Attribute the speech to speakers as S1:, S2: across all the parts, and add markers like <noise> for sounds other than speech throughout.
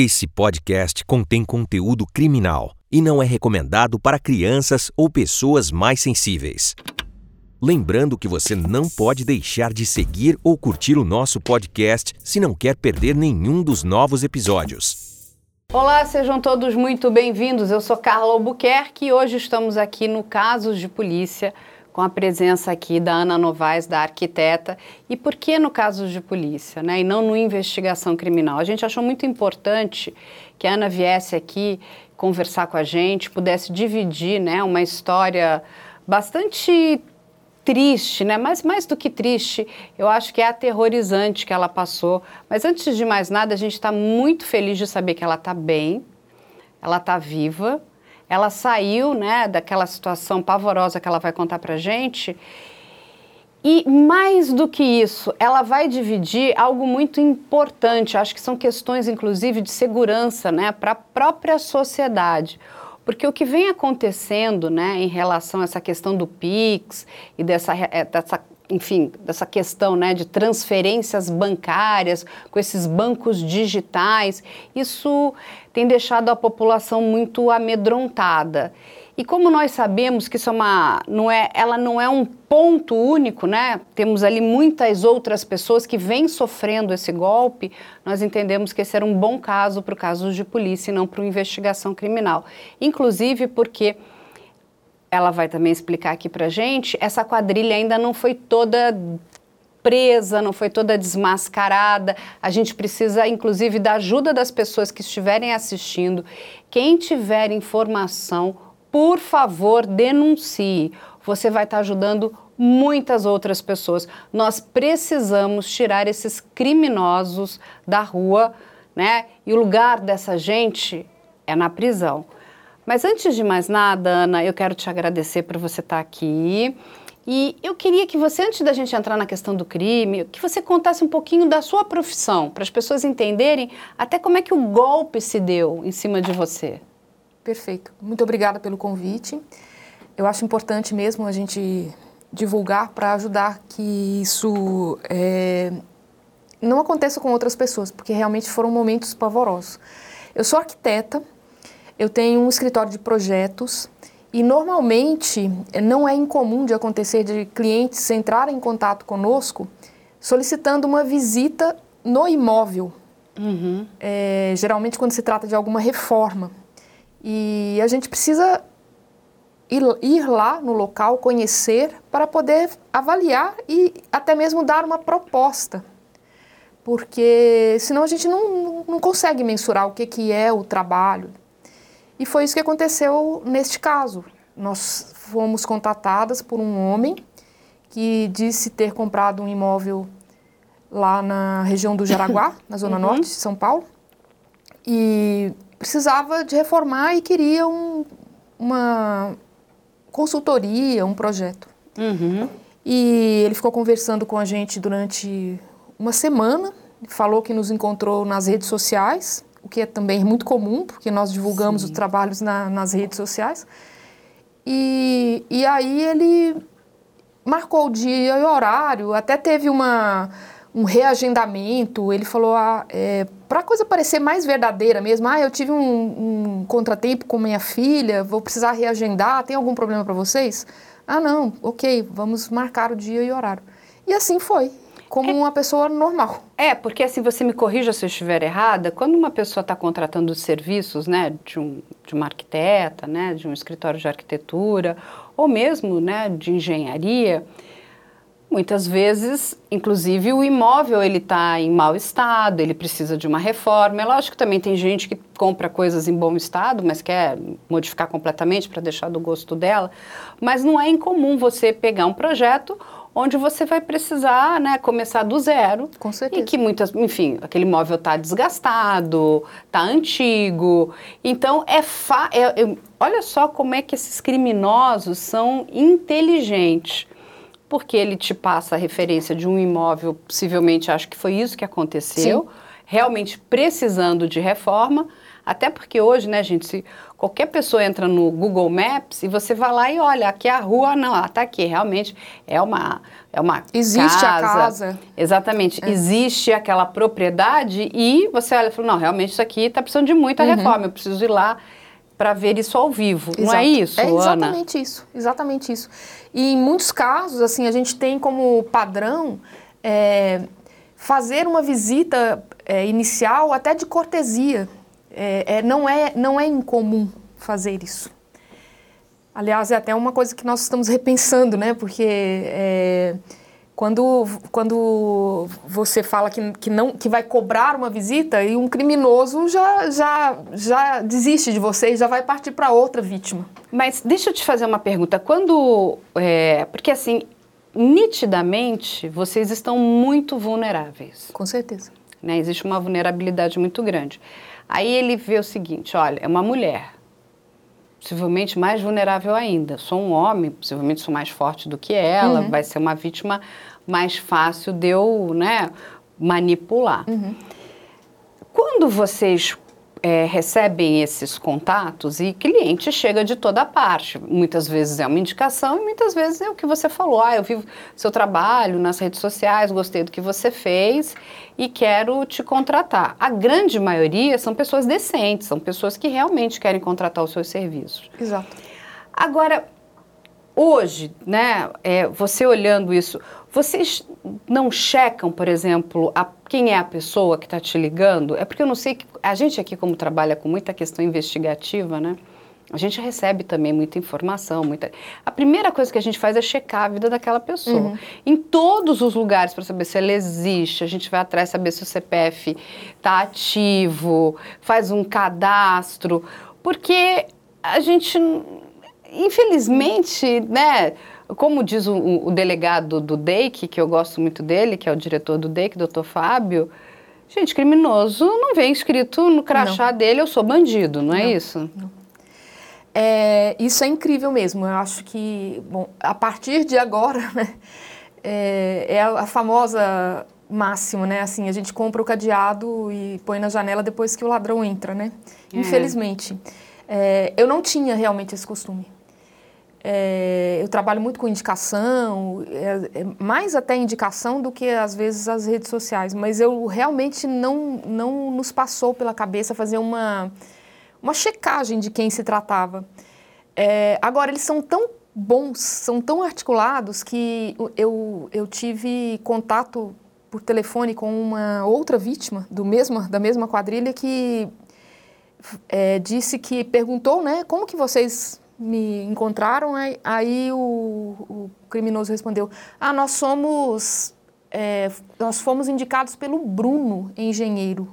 S1: Esse podcast contém conteúdo criminal e não é recomendado para crianças ou pessoas mais sensíveis. Lembrando que você não pode deixar de seguir ou curtir o nosso podcast se não quer perder nenhum dos novos episódios.
S2: Olá, sejam todos muito bem-vindos. Eu sou Carla Albuquerque e hoje estamos aqui no Casos de Polícia com a presença aqui da Ana Novaes, da arquiteta. E por que no caso de polícia, né? E não no investigação criminal? A gente achou muito importante que a Ana viesse aqui conversar com a gente, pudesse dividir, né, uma história bastante triste, né? Mas mais do que triste, eu acho que é aterrorizante que ela passou. Mas antes de mais nada, a gente está muito feliz de saber que ela está bem, ela está viva ela saiu né, daquela situação pavorosa que ela vai contar para gente. E mais do que isso, ela vai dividir algo muito importante, acho que são questões, inclusive, de segurança né, para a própria sociedade. Porque o que vem acontecendo né, em relação a essa questão do PIX e dessa, eh, dessa enfim, dessa questão né, de transferências bancárias com esses bancos digitais, isso tem deixado a população muito amedrontada. E como nós sabemos que isso é uma, não é, ela não é um ponto único, né? Temos ali muitas outras pessoas que vêm sofrendo esse golpe. Nós entendemos que esse era um bom caso para o caso de polícia e não para uma investigação criminal. Inclusive porque ela vai também explicar aqui para gente, essa quadrilha ainda não foi toda presa, não foi toda desmascarada. A gente precisa, inclusive, da ajuda das pessoas que estiverem assistindo. Quem tiver informação, por favor, denuncie. Você vai estar ajudando muitas outras pessoas. Nós precisamos tirar esses criminosos da rua, né? E o lugar dessa gente é na prisão. Mas antes de mais nada, Ana, eu quero te agradecer por você estar aqui. E eu queria que você, antes da gente entrar na questão do crime, que você contasse um pouquinho da sua profissão, para as pessoas entenderem até como é que o golpe se deu em cima de você.
S3: Perfeito. Muito obrigada pelo convite. Eu acho importante mesmo a gente divulgar para ajudar que isso é, não aconteça com outras pessoas, porque realmente foram momentos pavorosos. Eu sou arquiteta, eu tenho um escritório de projetos e normalmente não é incomum de acontecer de clientes entrarem em contato conosco solicitando uma visita no imóvel. Uhum. É, geralmente quando se trata de alguma reforma. E a gente precisa ir, ir lá no local, conhecer, para poder avaliar e até mesmo dar uma proposta porque senão a gente não, não consegue mensurar o que, que é o trabalho, e foi isso que aconteceu neste caso. Nós fomos contatadas por um homem que disse ter comprado um imóvel lá na região do Jaraguá, <laughs> na zona uhum. norte de São Paulo, e precisava de reformar e queria um, uma consultoria, um projeto. Uhum. E ele ficou conversando com a gente durante uma semana, falou que nos encontrou nas redes sociais, o que é também muito comum, porque nós divulgamos Sim. os trabalhos na, nas redes sociais. E, e aí ele marcou o dia e o horário, até teve uma, um reagendamento. Ele falou, ah, é, para a coisa parecer mais verdadeira mesmo, ah, eu tive um, um contratempo com minha filha, vou precisar reagendar, tem algum problema para vocês? Ah, não, ok, vamos marcar o dia e o horário. E assim foi como é, uma pessoa normal.
S2: É, porque assim, você me corrija se eu estiver errada, quando uma pessoa está contratando serviços, né, de, um, de uma arquiteta, né, de um escritório de arquitetura, ou mesmo, né, de engenharia, muitas vezes, inclusive, o imóvel ele está em mau estado, ele precisa de uma reforma. É lógico que também tem gente que compra coisas em bom estado, mas quer modificar completamente para deixar do gosto dela. Mas não é incomum você pegar um projeto onde você vai precisar né, começar do zero.
S3: Com certeza.
S2: E que muitas, enfim, aquele móvel está desgastado, está antigo. Então, é, fa é, é, olha só como é que esses criminosos são inteligentes. Porque ele te passa a referência de um imóvel, possivelmente acho que foi isso que aconteceu. Sim. realmente precisando de reforma, até porque hoje, né, gente, se qualquer pessoa entra no Google Maps e você vai lá e olha, aqui é a rua, não, ela está aqui, realmente é uma é uma
S3: existe
S2: casa,
S3: a casa.
S2: Exatamente, é. existe aquela propriedade e você olha e fala, não, realmente isso aqui está precisando de muita uhum. reforma, eu preciso ir lá para ver isso ao vivo. Exato. Não é isso,
S3: É exatamente
S2: Ana?
S3: isso, exatamente isso. E em muitos casos, assim, a gente tem como padrão é, fazer uma visita é, inicial até de cortesia. É, é, não, é, não é incomum fazer isso. Aliás, é até uma coisa que nós estamos repensando, né? Porque é, quando, quando você fala que, que, não, que vai cobrar uma visita e um criminoso já, já, já desiste de você e já vai partir para outra vítima.
S2: Mas deixa eu te fazer uma pergunta. Quando. É, porque assim, nitidamente vocês estão muito vulneráveis.
S3: Com certeza.
S2: Né? Existe uma vulnerabilidade muito grande. Aí ele vê o seguinte: olha, é uma mulher possivelmente mais vulnerável ainda. Sou um homem, possivelmente sou mais forte do que ela, uhum. vai ser uma vítima mais fácil de eu né, manipular. Uhum. Quando vocês é, recebem esses contatos e cliente chega de toda parte. Muitas vezes é uma indicação e muitas vezes é o que você falou. Ah, eu vi seu trabalho nas redes sociais, gostei do que você fez e quero te contratar. A grande maioria são pessoas decentes, são pessoas que realmente querem contratar os seus serviços.
S3: Exato.
S2: Agora, hoje, né, é, você olhando isso, vocês não checam, por exemplo, a, quem é a pessoa que está te ligando? É porque eu não sei que a gente aqui como trabalha com muita questão investigativa, né? A gente recebe também muita informação, muita. A primeira coisa que a gente faz é checar a vida daquela pessoa. Uhum. Em todos os lugares para saber se ela existe, a gente vai atrás saber se o CPF está ativo, faz um cadastro, porque a gente, infelizmente, né? Como diz o, o delegado do DEIC, que eu gosto muito dele, que é o diretor do DEIC, doutor Fábio, gente, criminoso não vem escrito no crachá não. dele, eu sou bandido, não, é não isso? Não.
S3: É, isso é incrível mesmo. Eu acho que, bom, a partir de agora, <laughs> né, é, é a, a, famosa máxima, né? Assim, a gente compra o cadeado e põe na janela depois que o ladrão entra, né? É. Infelizmente. É, eu não tinha realmente esse costume. É, eu trabalho muito com indicação, é, é, mais até indicação do que às vezes as redes sociais, mas eu realmente não, não nos passou pela cabeça fazer uma, uma checagem de quem se tratava. É, agora, eles são tão bons, são tão articulados que eu, eu tive contato por telefone com uma outra vítima do mesmo, da mesma quadrilha que é, disse que perguntou, né, como que vocês me encontraram, aí, aí o, o, criminoso respondeu: Ah, nós somos. É, nós fomos indicados pelo Bruno, engenheiro.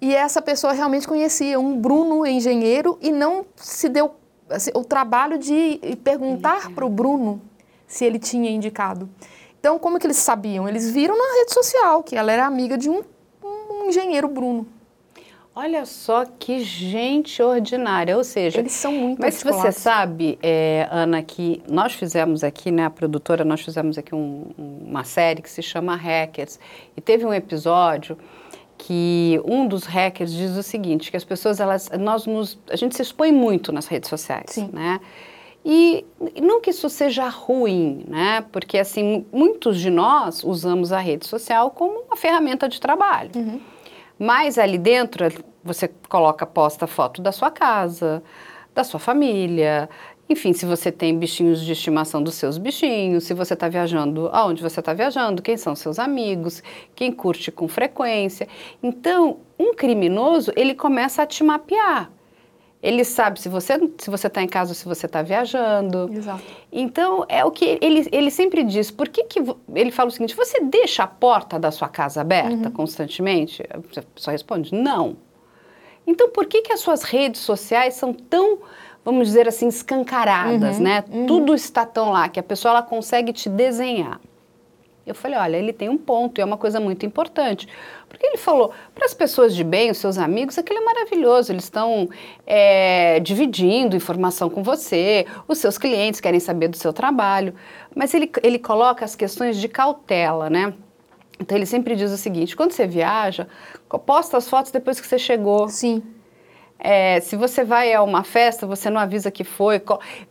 S3: E essa pessoa realmente conhecia um Bruno engenheiro e não se deu assim, o trabalho de perguntar para o Bruno se ele tinha indicado. Então, como que eles sabiam? Eles viram na rede social que ela era amiga de um, um engenheiro Bruno.
S2: Olha só que gente ordinária, ou seja...
S3: Eles são muito
S2: Mas você sabe, é, Ana, que nós fizemos aqui, né, a produtora, nós fizemos aqui um, uma série que se chama Hackers. E teve um episódio que um dos hackers diz o seguinte, que as pessoas, elas, nós nos, a gente se expõe muito nas redes sociais,
S3: Sim.
S2: né? E não que isso seja ruim, né? Porque, assim, muitos de nós usamos a rede social como uma ferramenta de trabalho. Uhum. Mas ali dentro você coloca, posta foto da sua casa, da sua família, enfim, se você tem bichinhos de estimação dos seus bichinhos, se você está viajando, aonde você está viajando, quem são seus amigos, quem curte com frequência. Então, um criminoso, ele começa a te mapear. Ele sabe se você se você está em casa ou se você está viajando.
S3: Exato.
S2: Então é o que ele, ele sempre diz. Por que, que ele fala o seguinte? Você deixa a porta da sua casa aberta uhum. constantemente? A pessoa responde não. Então por que que as suas redes sociais são tão vamos dizer assim escancaradas, uhum. né? Uhum. Tudo está tão lá que a pessoa ela consegue te desenhar. Eu falei, olha, ele tem um ponto e é uma coisa muito importante. Porque ele falou, para as pessoas de bem, os seus amigos, aquilo é maravilhoso, eles estão é, dividindo informação com você, os seus clientes querem saber do seu trabalho. Mas ele, ele coloca as questões de cautela, né? Então ele sempre diz o seguinte: quando você viaja, posta as fotos depois que você chegou.
S3: Sim.
S2: É, se você vai a uma festa, você não avisa que foi.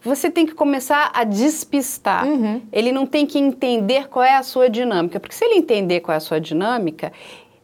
S2: Você tem que começar a despistar.
S3: Uhum.
S2: Ele não tem que entender qual é a sua dinâmica. Porque se ele entender qual é a sua dinâmica,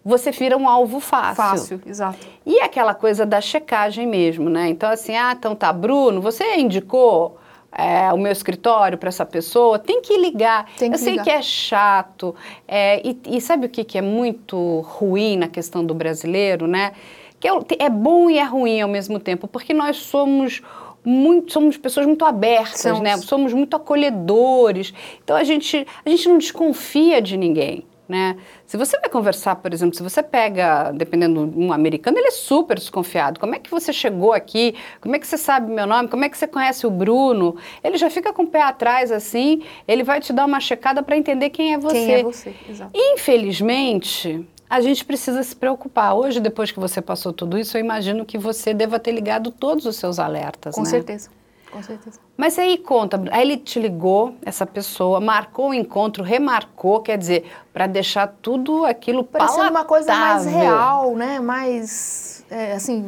S2: você vira um alvo fácil.
S3: Fácil, exato.
S2: E aquela coisa da checagem mesmo, né? Então, assim, ah, então tá, Bruno, você indicou é, o meu escritório para essa pessoa, tem que ligar.
S3: Tem que
S2: Eu sei
S3: ligar.
S2: que é chato. é, e, e sabe o que, que é muito ruim na questão do brasileiro, né? Que é, bom e é ruim ao mesmo tempo, porque nós somos muito, somos pessoas muito abertas,
S3: Somos.
S2: né? Somos muito acolhedores. Então a gente, a gente não desconfia de ninguém. Né? Se você vai conversar, por exemplo, se você pega, dependendo de um americano, ele é super desconfiado. Como é que você chegou aqui? Como é que você sabe meu nome? Como é que você conhece o Bruno? Ele já fica com o pé atrás assim, ele vai te dar uma checada para entender quem é você.
S3: Quem é você, exato.
S2: Infelizmente, a gente precisa se preocupar. Hoje, depois que você passou tudo isso, eu imagino que você deva ter ligado todos os seus alertas,
S3: Com
S2: né?
S3: certeza, com certeza.
S2: Mas aí conta, aí ele te ligou, essa pessoa, marcou o encontro, remarcou, quer dizer, para deixar tudo aquilo
S3: Parecendo uma coisa mais
S2: palatável.
S3: real, né? Mais, é, assim...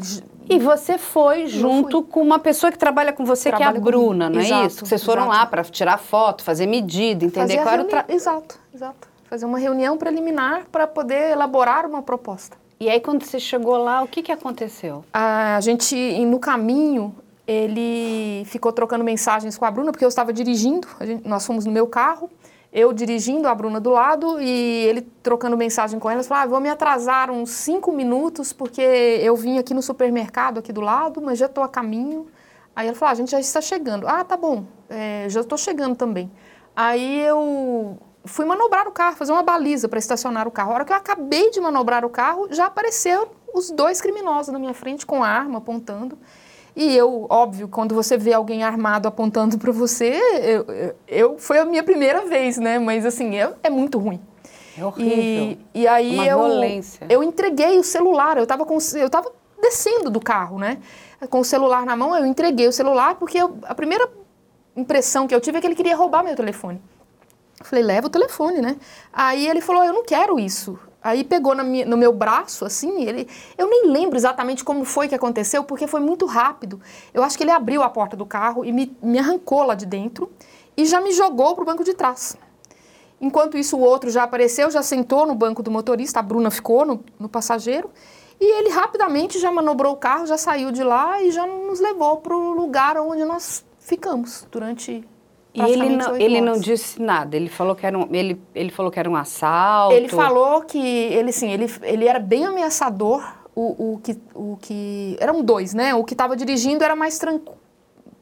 S2: E você foi junto com uma pessoa que trabalha com você, que é a Bruna,
S3: comigo.
S2: não é
S3: Exato,
S2: isso? Vocês foram
S3: exato.
S2: lá para tirar foto, fazer medida, entender
S3: fazer a
S2: qual era o tra...
S3: Exato, exato. Fazer uma reunião preliminar para poder elaborar uma proposta.
S2: E aí quando você chegou lá, o que, que aconteceu?
S3: A gente, no caminho, ele ficou trocando mensagens com a Bruna, porque eu estava dirigindo, gente- nós fomos no meu carro, eu dirigindo, a Bruna do lado, e ele trocando mensagem com ela, falou, ah, vou me atrasar uns cinco minutos, porque eu vim aqui no supermercado aqui do lado, mas já estou a caminho. Aí ela falou, ah, a gente já está chegando. Ah, tá bom, é, já estou chegando também. Aí eu fui manobrar o carro, fazer uma baliza para estacionar o carro. A hora que eu acabei de manobrar o carro, já apareceram os dois criminosos na minha frente com a arma apontando. E eu, óbvio, quando você vê alguém armado apontando para você, eu, eu, eu- foi a minha primeira vez, né? Mas assim, é, é muito ruim.
S2: É horrível.
S3: E, e aí
S2: Uma
S3: eu,
S2: violência.
S3: eu entreguei o celular, eu estava com, eu tava descendo do carro, né? Com o celular na mão, eu entreguei o celular porque eu- a primeira impressão que eu tive é que ele queria roubar meu telefone. Falei, leva o telefone, né? Aí ele falou, eu não quero isso. Aí pegou minha- no meu braço, assim, ele, eu nem lembro exatamente como foi que aconteceu, porque foi muito rápido. Eu acho que ele abriu a porta do carro e me, me arrancou lá de dentro e já me jogou para o banco de trás. Enquanto isso, o outro já apareceu, já sentou no banco do motorista, a Bruna ficou no, no passageiro, e ele rapidamente já manobrou o carro, já saiu de lá e já nos levou para o lugar onde nós ficamos durante
S2: E ele não, ele não disse nada, ele falou que era um, ele, ele falou que era um assalto.
S3: Ele falou que ele sim, ele, ele era bem ameaçador. O, o, que, o que. Eram dois, né? O que estava dirigindo era mais tranquilo.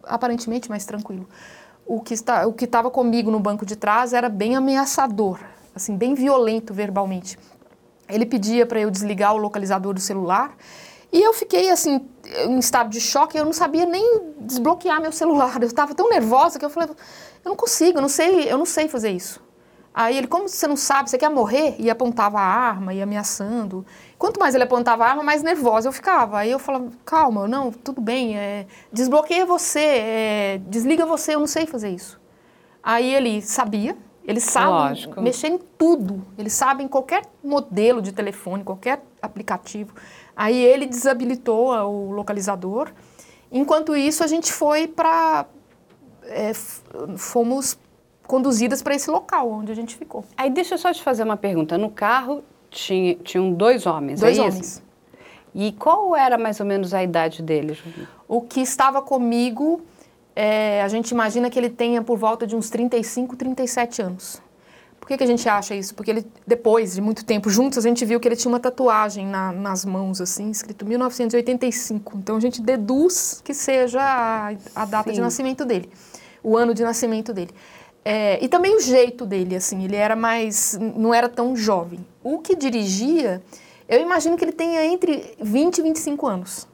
S3: Aparentemente mais tranquilo. O que está, o que estava comigo no banco de trás era bem ameaçador, assim, bem violento verbalmente. Ele pedia para eu desligar o localizador do celular e eu fiquei assim em estado de choque. Eu não sabia nem desbloquear meu celular. Eu estava tão nervosa que eu falei, eu não consigo, eu não sei, eu não sei fazer isso. Aí ele, como você não sabe, você quer morrer? E apontava a arma, e ameaçando. Quanto mais ele apontava a arma, mais nervosa eu ficava. Aí eu falava, calma, não, tudo bem, é, desbloqueia você, é, desliga você, eu não sei fazer isso. Aí ele sabia, ele sabe
S2: Lógico.
S3: mexer em tudo. Ele sabe em qualquer modelo de telefone, qualquer aplicativo. Aí ele desabilitou o localizador. Enquanto isso, a gente foi para... é, fomos conduzidas para esse local onde a gente ficou.
S2: Aí deixa eu só te fazer uma pergunta. No carro tinha, tinham dois homens,
S3: Dois
S2: é
S3: homens.
S2: E qual era mais ou menos a idade deles?
S3: O que estava comigo, é, a gente imagina que ele tenha por volta de uns 35, 37 anos. Por que, que a gente acha isso? Porque ele, depois de muito tempo juntos, a gente viu que ele tinha uma tatuagem na- nas mãos, assim, escrito 1985. Então a gente deduz que seja a, a data de
S2: Sim.
S3: nascimento dele, o ano de nascimento dele. É, e também o jeito dele, assim, ele era mais. não era tão jovem. O que dirigia, eu imagino que ele tenha entre 20 e 25 anos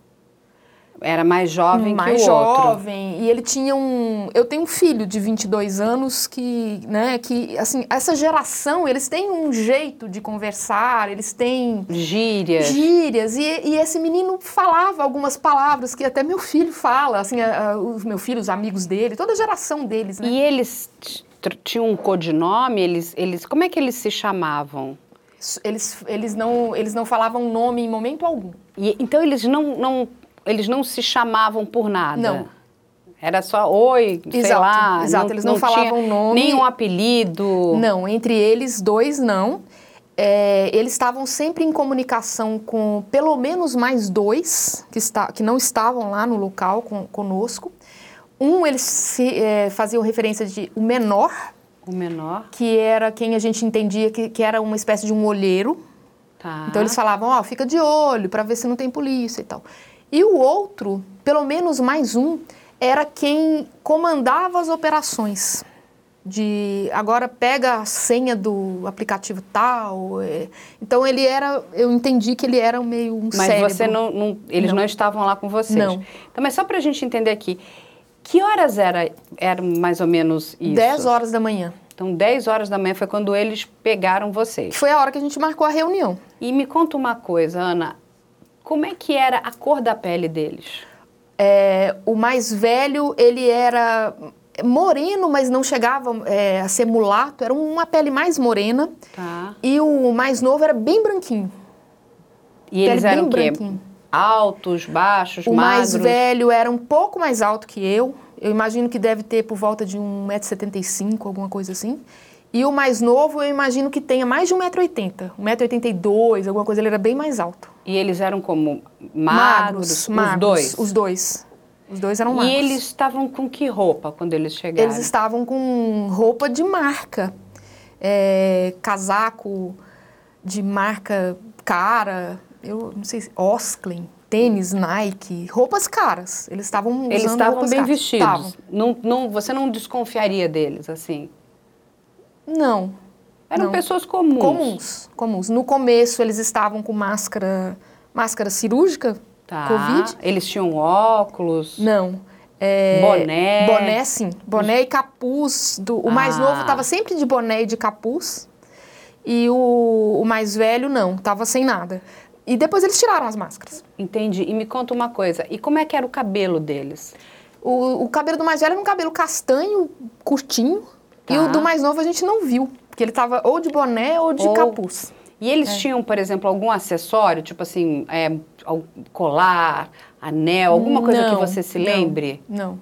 S2: Era mais jovem
S3: mais
S2: que o outro.
S3: jovem e ele tinha um eu tenho um filho de 22 anos que né que assim essa geração eles têm um jeito de conversar eles têm
S2: Gírias.
S3: gírias e, e esse menino falava algumas palavras que até meu filho fala assim a- a- os meus filhos os amigos dele toda a geração deles né
S2: E eles tinham um codinome? Eles, eles, como é que eles se chamavam?
S3: Eles, eles, não, eles não falavam nome em momento algum.
S2: E, então eles não, não, eles não se chamavam por nada?
S3: Não.
S2: Era só oi, sei
S3: Exato,
S2: lá.
S3: exato, eles não falavam nome.
S2: Nenhum apelido.
S3: Não, entre eles dois não. É, eles estavam sempre em comunicação com pelo menos mais dois que, está, que não estavam lá no local com, conosco. Um, eles se, é, faziam referência de o menor,
S2: O menor.
S3: que era quem a gente entendia que, que era uma espécie de um olheiro.
S2: Tá.
S3: Então eles falavam, ó, fica de olho para ver se não tem polícia e tal. E o outro, pelo menos mais um, era quem comandava as operações. De agora pega a senha do aplicativo tal. é. Então ele era, eu entendi que ele era meio um
S2: Mas
S3: cérebro.
S2: você não, não- eles não.
S3: Não.
S2: estavam lá com vocês.
S3: Não.
S2: Então, mas só para a gente entender aqui, que horas era, era mais ou menos isso?
S3: 10 horas da manhã.
S2: Então, 10 horas da manhã foi quando eles pegaram vocês.
S3: foi a hora que a gente marcou a reunião.
S2: E me conta uma coisa, Ana. Como é que era a cor da pele deles?
S3: É, o mais velho, ele era moreno, mas não chegava é, a ser mulato. Era uma pele mais morena.
S2: Tá.
S3: E o mais novo era bem branquinho.
S2: E eles eram
S3: bem
S2: o. Altos, baixos,
S3: O
S2: magros?
S3: mais velho era um pouco mais alto que eu. Eu imagino que deve ter por volta de 1,75m, alguma coisa assim. E o mais novo, eu imagino que tenha mais de 1,80m. 1,82m, alguma coisa. Ele era bem mais alto.
S2: E eles eram como magros,
S3: magros.
S2: os dois?
S3: Os dois. Os dois eram
S2: E
S3: magros.
S2: eles estavam com que roupa quando eles chegaram?
S3: Eles estavam com roupa de marca. É, casaco de marca cara. Eu não sei se... Osklen. Tênis, Nike. Roupas caras. Eles estavam
S2: Eles estavam bem
S3: caras.
S2: vestidos. Não, não, você não desconfiaria deles, assim?
S3: Não.
S2: Eram
S3: Não.
S2: pessoas comuns.
S3: Comuns, comuns. No começo eles estavam com máscara, máscara cirúrgica,
S2: Tá.
S3: Covid.
S2: Eles tinham óculos.
S3: Não. É,
S2: Boné.
S3: Boné, sim. Boné e capuz. Do, o mais
S2: Ah.
S3: novo estava sempre de boné e de capuz. E o, o mais velho não, estava sem nada. E depois eles tiraram as máscaras.
S2: Entendi. E me conta uma coisa. E como é que era o cabelo deles?
S3: O, o cabelo do mais velho era um cabelo castanho, curtinho.
S2: Tá.
S3: E o do mais novo a gente não viu. Porque ele estava ou de boné ou de
S2: Ou-
S3: capuz.
S2: E eles tinham, por exemplo, algum acessório, tipo assim, é, colar, anel, alguma coisa que você se lembre?
S3: Não.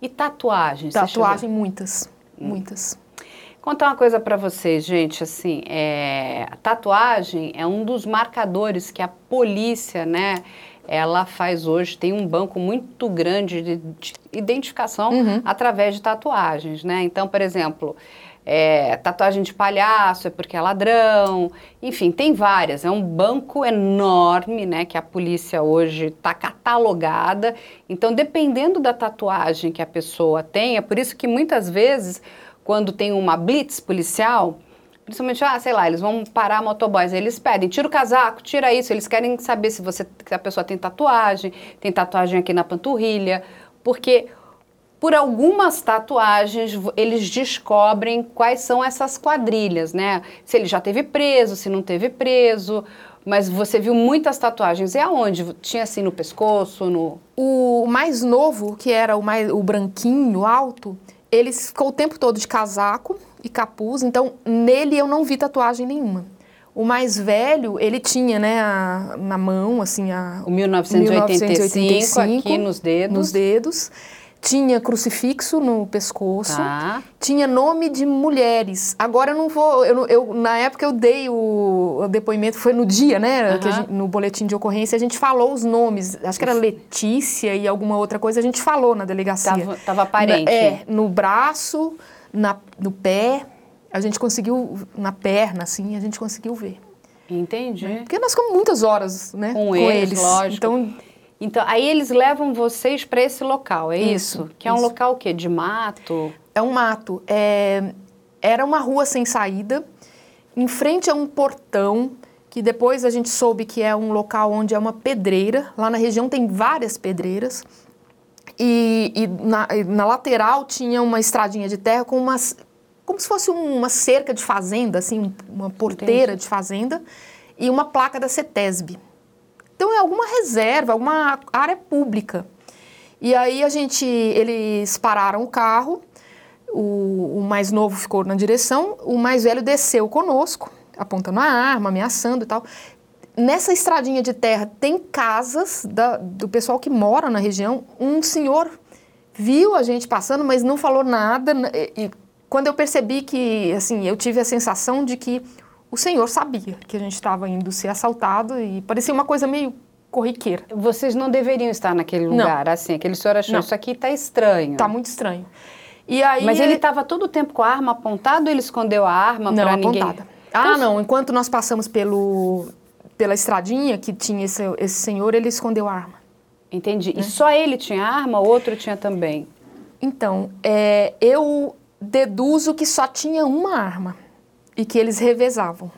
S2: E tatuagens?
S3: Tatuagem, muitas. Muitas.
S2: Contar uma coisa pra vocês, gente, assim, é, a tatuagem é um dos marcadores que a polícia, né, ela faz hoje, tem um banco muito grande de, de identificação através de tatuagens, né? Então, por exemplo, é, tatuagem de palhaço é porque é ladrão, enfim, tem várias. É um banco enorme, né, que a polícia hoje está catalogada. Então, dependendo da tatuagem que a pessoa tem, é por isso que muitas vezes, quando tem uma blitz policial, principalmente, ah, sei lá, eles vão parar motoboys, eles pedem, tira o casaco, tira isso, eles querem saber se você, se a pessoa tem tatuagem, tem tatuagem aqui na panturrilha, porque por algumas tatuagens eles descobrem quais são essas quadrilhas, né? Se ele já teve preso, se não teve preso. Mas você viu muitas tatuagens. E aonde? Tinha assim no pescoço, no.
S3: O mais novo, que era o, mais, o branquinho, alto, ele ficou o tempo todo de casaco e capuz, então nele eu não vi tatuagem nenhuma. O mais velho, ele tinha, né, a- na mão, assim, a...
S2: O 1985, aqui nos dedos.
S3: Nos dedos. Tinha crucifixo no pescoço.
S2: Tá.
S3: Tinha nome de mulheres. Agora eu não vou. Eu, eu- na época eu dei o, o depoimento, foi no dia, né? gente- no boletim de ocorrência, a gente falou os nomes. Acho que era Letícia e alguma outra coisa, a gente falou na delegacia.
S2: Tava, tava aparente.
S3: Na- é, no braço, na, no pé. A gente conseguiu, na perna, assim, a gente conseguiu ver.
S2: Entendi.
S3: Porque nós ficamos muitas horas, né?
S2: Com eles, lógico.
S3: Então,
S2: Então, aí eles levam vocês para esse local, é isso?
S3: Isso,
S2: Que é um
S3: isso.
S2: local o quê? De mato?
S3: É um mato. É, era uma rua sem saída, em frente a um portão, que depois a gente soube que é um local onde é uma pedreira. Lá na região tem várias pedreiras. E, e na, na lateral tinha uma estradinha de terra com umas. como se fosse uma cerca de fazenda, assim, um- uma porteira de fazenda, e uma placa da CETESB. Então é alguma reserva, alguma área pública. E aí a gente, eles pararam o carro, o, o mais novo ficou na direção, o mais velho desceu conosco apontando a arma, ameaçando e tal. Nessa estradinha de terra tem casas da, do pessoal que mora na região. Um senhor viu a gente passando, mas não falou nada. E, e quando eu percebi que, assim, eu tive a sensação de que o senhor sabia que a gente estava indo ser assaltado e parecia uma coisa meio corriqueira.
S2: Vocês não deveriam estar naquele lugar, não. assim, aquele senhor achou, não. isso aqui está estranho.
S3: Está muito estranho. E aí,
S2: Mas ele estava todo o tempo com a arma apontada ou ele escondeu a arma para ninguém?
S3: Apontada. Ah, então, não. Enquanto nós passamos pelo, pela estradinha que tinha esse, esse senhor, ele escondeu a arma.
S2: Entendi. Né? E só ele tinha arma, outro tinha também?
S3: Então, é, eu deduzo que só tinha uma arma e que eles revezavam.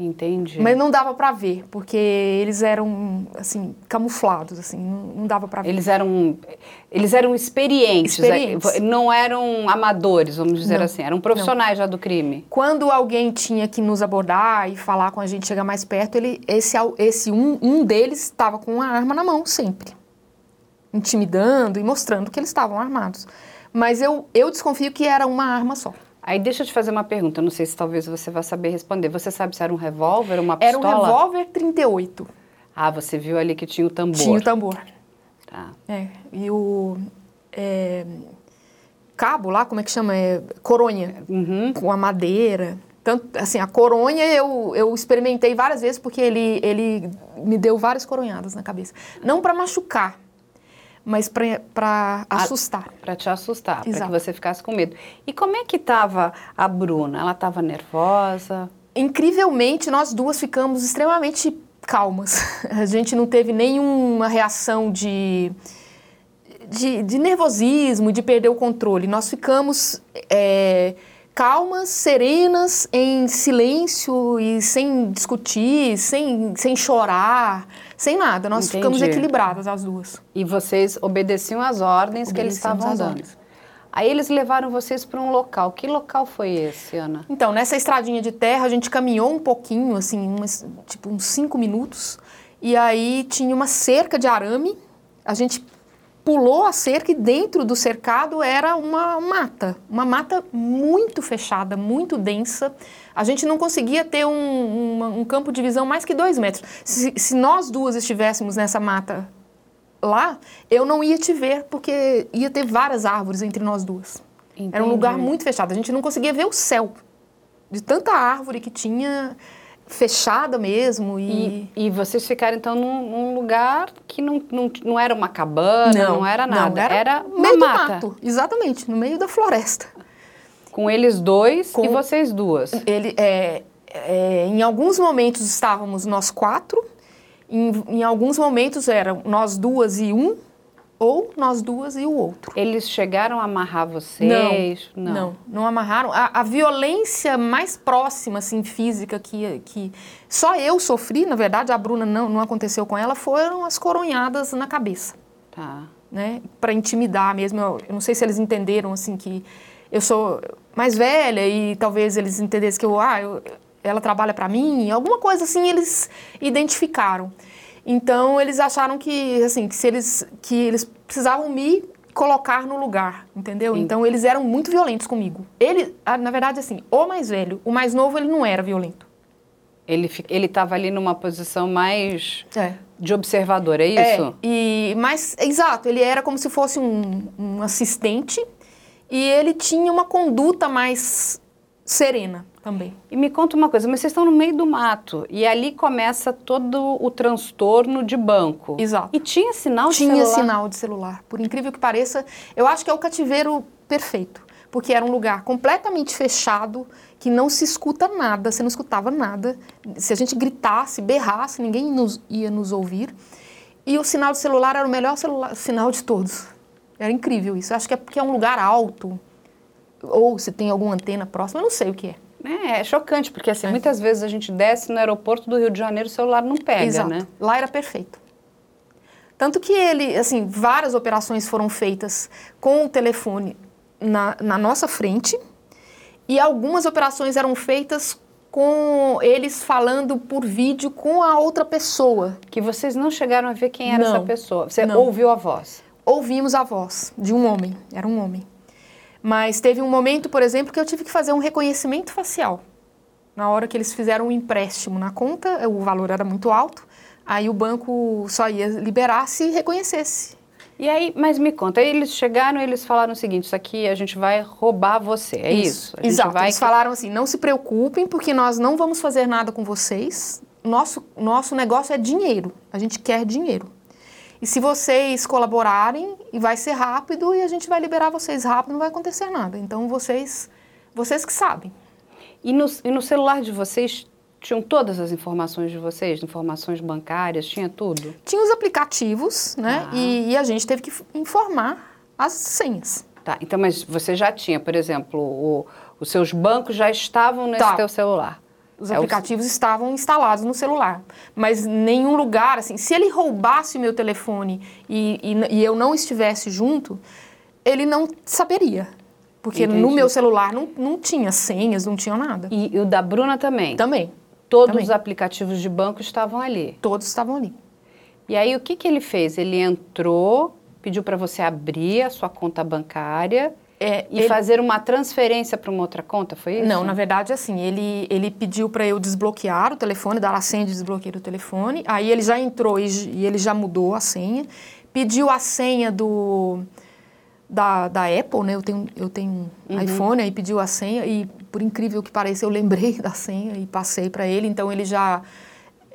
S2: Entendi.
S3: Mas não dava para ver, porque eles eram assim camuflados, assim, não, não dava para ver.
S2: Eles eram eles eram experientes,
S3: experientes.
S2: não eram amadores, vamos dizer não, assim, eram profissionais não. já do crime.
S3: Quando alguém tinha que nos abordar e falar com a gente, chegar mais perto, ele esse esse um, um deles estava com uma arma na mão sempre, intimidando e mostrando que eles estavam armados. Mas eu eu desconfio que era uma arma só.
S2: Aí deixa eu te fazer uma pergunta, não sei se talvez você vá saber responder. Você sabe se era um revólver, uma pistola?
S3: Era um revólver 38.
S2: Ah, você viu ali que tinha o tambor.
S3: Tinha o tambor.
S2: Tá.
S3: É, e o é, cabo lá, como é que chama? É, coronha,
S2: uhum.
S3: com a madeira. Tanto, assim, a coronha eu, eu experimentei várias vezes porque ele, ele me deu várias coronhadas na cabeça. Não para machucar, mas para assustar.
S2: Para te assustar, para que você ficasse com medo. E como é que estava a Bruna? Ela estava nervosa?
S3: Incrivelmente, nós duas ficamos extremamente calmas. <laughs> A gente não teve nenhuma reação de, de, de nervosismo, de perder o controle. Nós ficamos é, calmas, serenas, em silêncio e sem discutir, sem, sem chorar sem nada. Nós Entendi. ficamos equilibradas as duas.
S2: E vocês obedeciam às ordens que eles estavam dando. Ordens. Aí eles levaram vocês para um local. Que local foi esse, Ana?
S3: Então, nessa estradinha de terra, a gente caminhou um pouquinho, assim, umas, tipo uns cinco minutos. E aí tinha uma cerca de arame. A gente pulou a cerca e dentro do cercado era uma mata. Uma mata muito fechada, muito densa a gente não conseguia ter um, um, um campo de visão mais que dois metros. Se, se nós duas estivéssemos nessa mata lá, eu não ia te ver, porque ia ter várias árvores entre nós duas. Entendi. Era um lugar muito fechado. A gente não conseguia ver o céu. De tanta árvore que tinha, fechada mesmo.
S2: E, e, e vocês ficaram, então, num, num, lugar que não, não, não era uma cabana, não, não era nada. Não, era, era uma
S3: meio
S2: mata.
S3: mato, exatamente, no meio da floresta.
S2: Com eles dois Com, e vocês duas?
S3: Ele, é, é, em alguns momentos estávamos nós quatro, em, em alguns momentos eram nós duas e um, ou nós duas e o outro.
S2: Eles chegaram a amarrar vocês?
S3: Não, não, não, não amarraram. A, a, violência mais próxima, assim, física que, que só eu sofri, na verdade, a Bruna não, não aconteceu com ela, foram as coronhadas na cabeça.
S2: Tá.
S3: Né? Para intimidar mesmo. Eu, eu não sei se eles entenderam, assim, que eu sou mais velha e talvez eles entendessem que eu, ah, eu, ela trabalha para mim, alguma coisa assim eles identificaram. Então eles acharam que assim que se eles que eles precisavam me colocar no lugar, entendeu? Sim. Então eles eram muito violentos comigo. Ele, na verdade, assim, o mais velho, o mais novo, ele não era violento.
S2: Ele ele estava ali numa posição mais é. de observador, é isso?
S3: É, e mas exato, ele era como se fosse um, um assistente e ele tinha uma conduta mais serena também.
S2: E me conta uma coisa, mas vocês estão no meio do mato e ali começa todo o transtorno de banco.
S3: Exato.
S2: E tinha sinal de
S3: tinha
S2: celular?
S3: Tinha sinal de celular. Por incrível que pareça, eu acho que é o cativeiro perfeito, porque era um lugar completamente fechado, que não se escuta nada, você não escutava nada. Se a gente gritasse, berrasse, ninguém nos, ia nos ouvir. E o sinal de celular era o melhor celular, sinal de todos. Era incrível isso. Acho que é porque é um lugar alto, ou se tem alguma antena próxima, eu não sei o que é.
S2: É, é chocante, porque assim, é. muitas vezes a gente desce no aeroporto do Rio de Janeiro, o celular não pega,
S3: Exato.
S2: né?
S3: Lá era perfeito. Tanto que ele, assim, várias operações foram feitas com o telefone na, na nossa frente e algumas operações eram feitas com eles falando por vídeo com a outra pessoa.
S2: Que vocês não chegaram a ver quem era
S3: não,
S2: essa pessoa. Você
S3: não.
S2: ouviu a voz?
S3: ouvimos a voz de um homem, era um homem. Mas teve um momento, por exemplo, que eu tive que fazer um reconhecimento facial Na hora que eles fizeram o um empréstimo na conta, o valor era muito alto, aí o banco só ia liberar se reconhecesse.
S2: E aí, mas me conta, eles chegaram e eles falaram o seguinte, isso aqui a gente vai roubar você, é isso?
S3: isso? Exato, vai... eles falaram assim, não se preocupem porque nós não vamos fazer nada com vocês, nosso, nosso negócio é dinheiro, a gente quer dinheiro. E se vocês colaborarem, vai ser rápido e a gente vai liberar vocês rápido, não vai acontecer nada. Então vocês, vocês que sabem.
S2: E no, e no celular de vocês tinham todas as informações de vocês, informações bancárias, tinha tudo?
S3: Tinha os aplicativos, né? Ah. E, e, a gente teve que informar as senhas.
S2: Tá, então, mas você já tinha, por exemplo, o, os seus bancos já estavam nesse tá. teu celular?
S3: Os é aplicativos o... estavam instalados no celular, mas nenhum lugar, assim, se ele roubasse o meu telefone e, e, e eu não estivesse junto, ele não saberia. Porque Entendi. no meu celular não, não tinha senhas, não tinha nada.
S2: E, e o da Bruna também?
S3: Também.
S2: Todos
S3: também.
S2: os aplicativos de banco estavam ali?
S3: Todos estavam ali.
S2: E aí o que, que ele fez? Ele entrou, pediu para você abrir a sua conta bancária é, e ele... fazer uma transferência para uma outra conta, foi isso?
S3: Não, na verdade, assim, ele, ele pediu para eu desbloquear o telefone, dar a senha de desbloqueio do telefone. Aí ele já entrou e, e ele já mudou a senha. Pediu a senha do da, da Apple, né? Eu tenho, eu tenho um uhum. iPhone, aí pediu a senha e, por incrível que pareça, eu lembrei <laughs> da senha e passei para ele. Então, ele já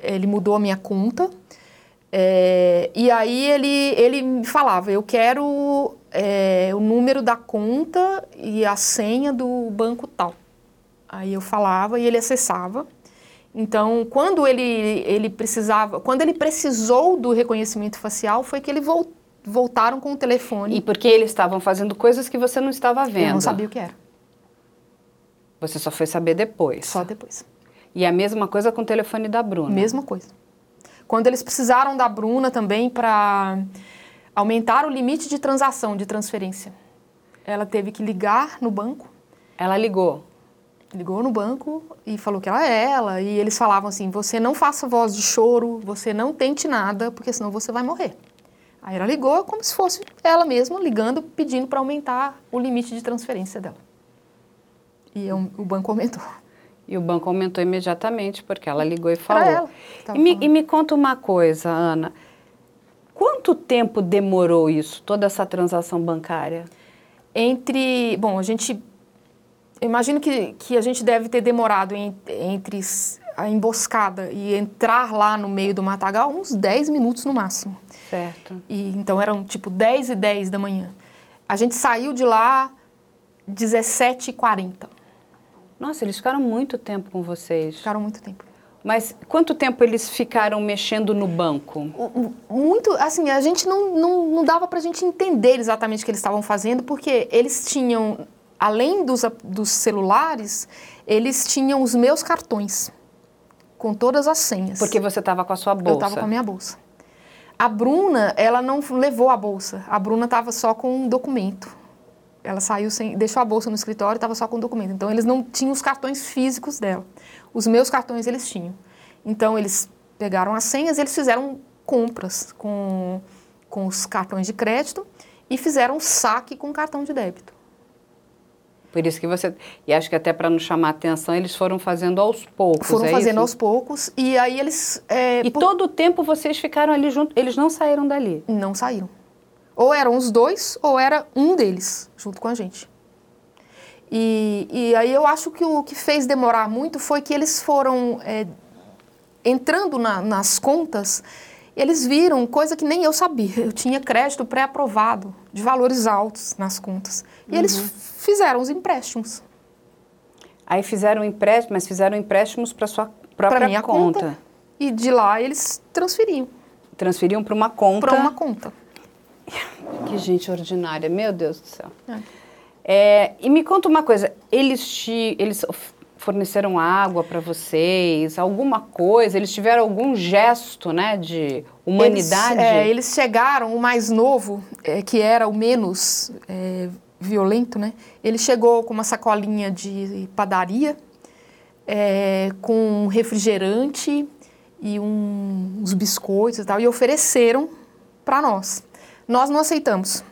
S3: ele mudou a minha conta. É, e aí ele, ele me falava, eu quero é, o número da conta e a senha do banco tal. Aí eu falava e ele acessava. Então, quando ele, ele precisava, quando ele precisou do reconhecimento facial, foi que ele vol, voltaram com o telefone.
S2: E porque eles estavam fazendo coisas que você não estava vendo. Eu
S3: não sabia o que era.
S2: Você só foi saber depois.
S3: Só depois.
S2: E a mesma coisa com o telefone da Bruna.
S3: Mesma coisa. Quando eles precisaram da Bruna também para aumentar o limite de transação, de transferência. Ela teve que ligar no banco.
S2: Ela ligou?
S3: Ligou no banco e falou que ela é ela. E eles falavam assim: você não faça voz de choro, você não tente nada, porque senão você vai morrer. Aí ela ligou como se fosse ela mesma ligando, pedindo para aumentar o limite de transferência dela. E eu, o banco aumentou.
S2: E o banco aumentou imediatamente, porque ela ligou e falou. Ela, e, me, e me conta uma coisa, Ana. Quanto tempo demorou isso, toda essa transação bancária?
S3: Entre. Bom, a gente. Imagino que, que a gente deve ter demorado em, entre a emboscada e entrar lá no meio do matagal uns 10 minutos no máximo.
S2: Certo.
S3: E, então eram tipo 10 e 10 da manhã. A gente saiu de lá 17h40.
S2: Nossa, eles ficaram muito tempo com vocês.
S3: Ficaram muito tempo.
S2: Mas quanto tempo eles ficaram mexendo no banco?
S3: Muito, assim, a gente não, não, não dava para a gente entender exatamente o que eles estavam fazendo, porque eles tinham, além dos, dos celulares, eles tinham os meus cartões, com todas as senhas.
S2: Porque você estava com a sua bolsa? Eu
S3: estava com a minha bolsa. A Bruna, ela não levou a bolsa, a Bruna estava só com um documento. Ela saiu sem, deixou a bolsa no escritório, estava só com o documento. Então eles não tinham os cartões físicos dela. Os meus cartões eles tinham. Então eles pegaram as senhas, eles fizeram compras com, com os cartões de crédito e fizeram saque com cartão de débito.
S2: Por isso que você. E acho que até para não chamar atenção, eles foram fazendo aos poucos.
S3: Foram
S2: é
S3: fazendo
S2: isso?
S3: aos poucos. E aí eles. É,
S2: e por... todo o tempo vocês ficaram ali junto. Eles não saíram dali?
S3: Não saíram. Ou eram os dois, ou era um deles junto com a gente. E, e aí eu acho que o que fez demorar muito foi que eles foram é, entrando na, nas contas, eles viram coisa que nem eu sabia. Eu tinha crédito pré-aprovado de valores altos nas contas. E uhum. eles fizeram os empréstimos.
S2: Aí fizeram empréstimos, mas fizeram empréstimos para sua própria pra minha conta. conta.
S3: E de lá eles transferiam.
S2: Transferiam para uma conta. Para
S3: uma conta.
S2: Que gente ordinária, meu Deus do céu. É. É, e me conta uma coisa, eles te, eles forneceram água para vocês, alguma coisa? Eles tiveram algum gesto, né, de humanidade?
S3: Eles, é, eles chegaram, o mais novo, é, que era o menos é, violento, né? Ele chegou com uma sacolinha de padaria, é, com um refrigerante e um, uns biscoitos e tal, e ofereceram para nós. Nós não aceitamos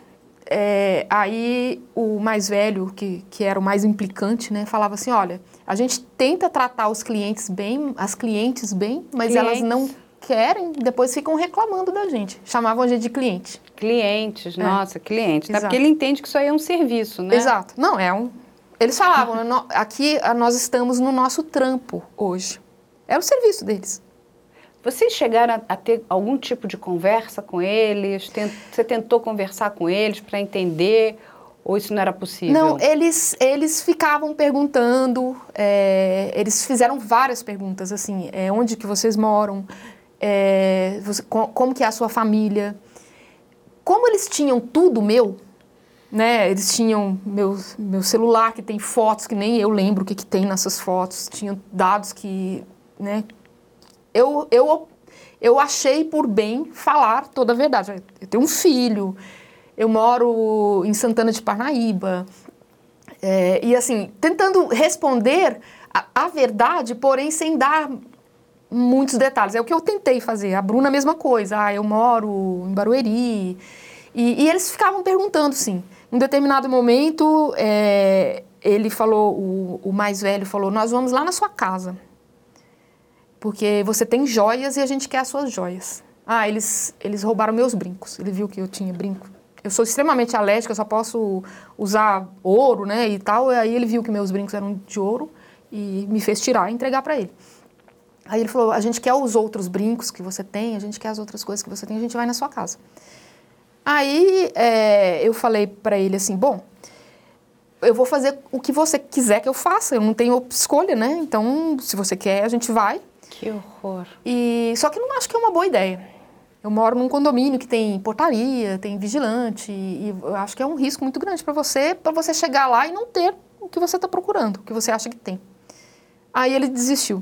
S3: é, aí o mais velho, que, que era o mais implicante, né, falava assim, olha, a gente tenta tratar os clientes bem, as clientes bem, mas clientes. elas não querem, depois ficam reclamando da gente. Chamavam a gente de cliente.
S2: Clientes, é. nossa, clientes. Tá? Porque ele entende que isso aí é um serviço, né?
S3: Exato. Não, é um. Eles falavam, aqui nós estamos no nosso trampo hoje. É o serviço deles.
S2: Vocês chegaram a, ter algum tipo de conversa com eles? Você tentou conversar com eles para entender ou isso não era possível?
S3: Não, eles, eles ficavam perguntando, é, eles fizeram várias perguntas, assim, é, onde que vocês moram, é, você, como que é a sua família. Como eles tinham tudo meu, né, eles tinham meu, meu celular que tem fotos que nem eu lembro o que, que tem nessas fotos, tinham dados que, né, eu, eu, eu achei por bem falar toda a verdade. Eu tenho um filho, eu moro em Santana de Parnaíba. É, e assim, tentando responder a, a, verdade, porém sem dar muitos detalhes. É o que eu tentei fazer. A Bruna, a mesma coisa. Ah, eu moro em Barueri. E, e eles ficavam perguntando, sim. Em determinado momento, é, ele falou, o, o mais velho falou: Nós vamos lá na sua casa porque você tem joias e a gente quer as suas joias. Ah, eles, eles roubaram meus brincos. Ele viu que eu tinha brinco. Eu sou extremamente alérgica, eu só posso usar ouro, né, e tal. E aí ele viu que meus brincos eram de ouro e me fez tirar e entregar para ele. Aí ele falou: a gente quer os outros brincos que você tem, a gente quer as outras coisas que você tem, a gente vai na sua casa. Aí é, eu falei para ele assim: bom, eu vou fazer o que você quiser que eu faça, eu não tenho escolha, né? Então, se você quer, a gente vai.
S2: Que horror.
S3: E só que não acho que é uma boa ideia. Eu moro num condomínio que tem portaria, tem vigilante, e eu acho que é um risco muito grande para você, para você chegar lá e não ter o que você está procurando, o que você acha que tem. Aí ele desistiu.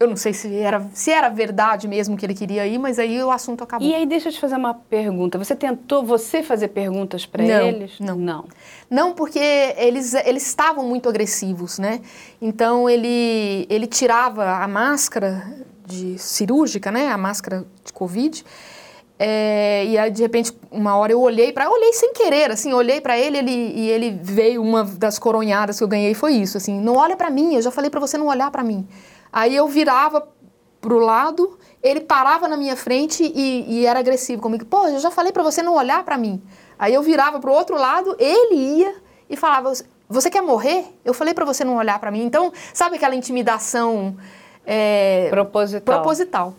S3: Eu não sei se era, se era verdade mesmo que ele queria ir, mas aí o assunto acabou.
S2: E aí deixa eu te fazer uma pergunta. Você tentou você fazer perguntas para eles?
S3: Não, não. Não, porque eles, eles estavam muito agressivos, né? Então ele, ele tirava a máscara de cirúrgica, né? A máscara de Covid. É, e aí, de repente, uma hora eu olhei para, olhei sem querer, assim, olhei para ele, ele e ele veio uma das coronhadas que eu ganhei foi isso, assim, não olha para mim, eu já falei para você não olhar para mim. Aí eu virava pro lado, ele parava na minha frente e, e era agressivo comigo. Pô, eu já falei para você não olhar para mim. Aí eu virava pro outro lado, ele ia e falava: Você quer morrer? Eu falei para você não olhar para mim. Então, sabe aquela intimidação
S2: é, proposital.
S3: proposital.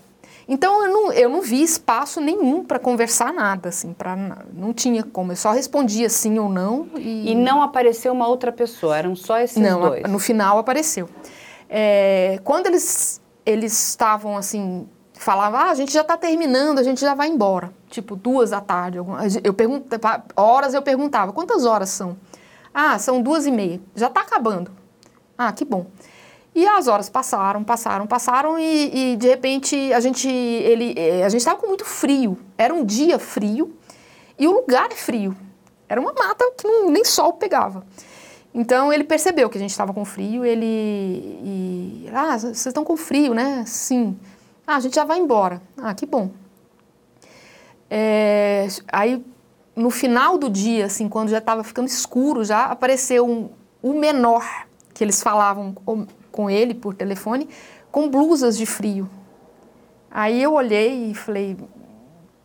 S3: Então eu não, eu não vi espaço nenhum para conversar nada, assim, para não tinha como. Eu só respondia sim ou não.
S2: E, e não apareceu uma outra pessoa, eram só esses não, dois.
S3: Não, no final apareceu. É, quando eles eles estavam assim, falavam, ah, a gente já está terminando, a gente já vai embora. Tipo, duas da tarde. Eu perguntava, horas eu perguntava, quantas horas são? Ah, são duas e meia. Já está acabando. Ah, que bom. E as horas passaram, passaram, passaram e, e de repente a gente ele é, a gente estava com muito frio. Era um dia frio e o lugar é frio. Era uma mata que não, nem sol pegava. Então ele percebeu que a gente estava com frio, ele e, ah, vocês estão com frio, né? Sim. Ah, a gente já vai embora. Ah, que bom. É, aí no final do dia, assim, quando já estava ficando escuro, já apareceu um, o menor que eles falavam com, com ele por telefone, com blusas de frio. Aí eu olhei e falei,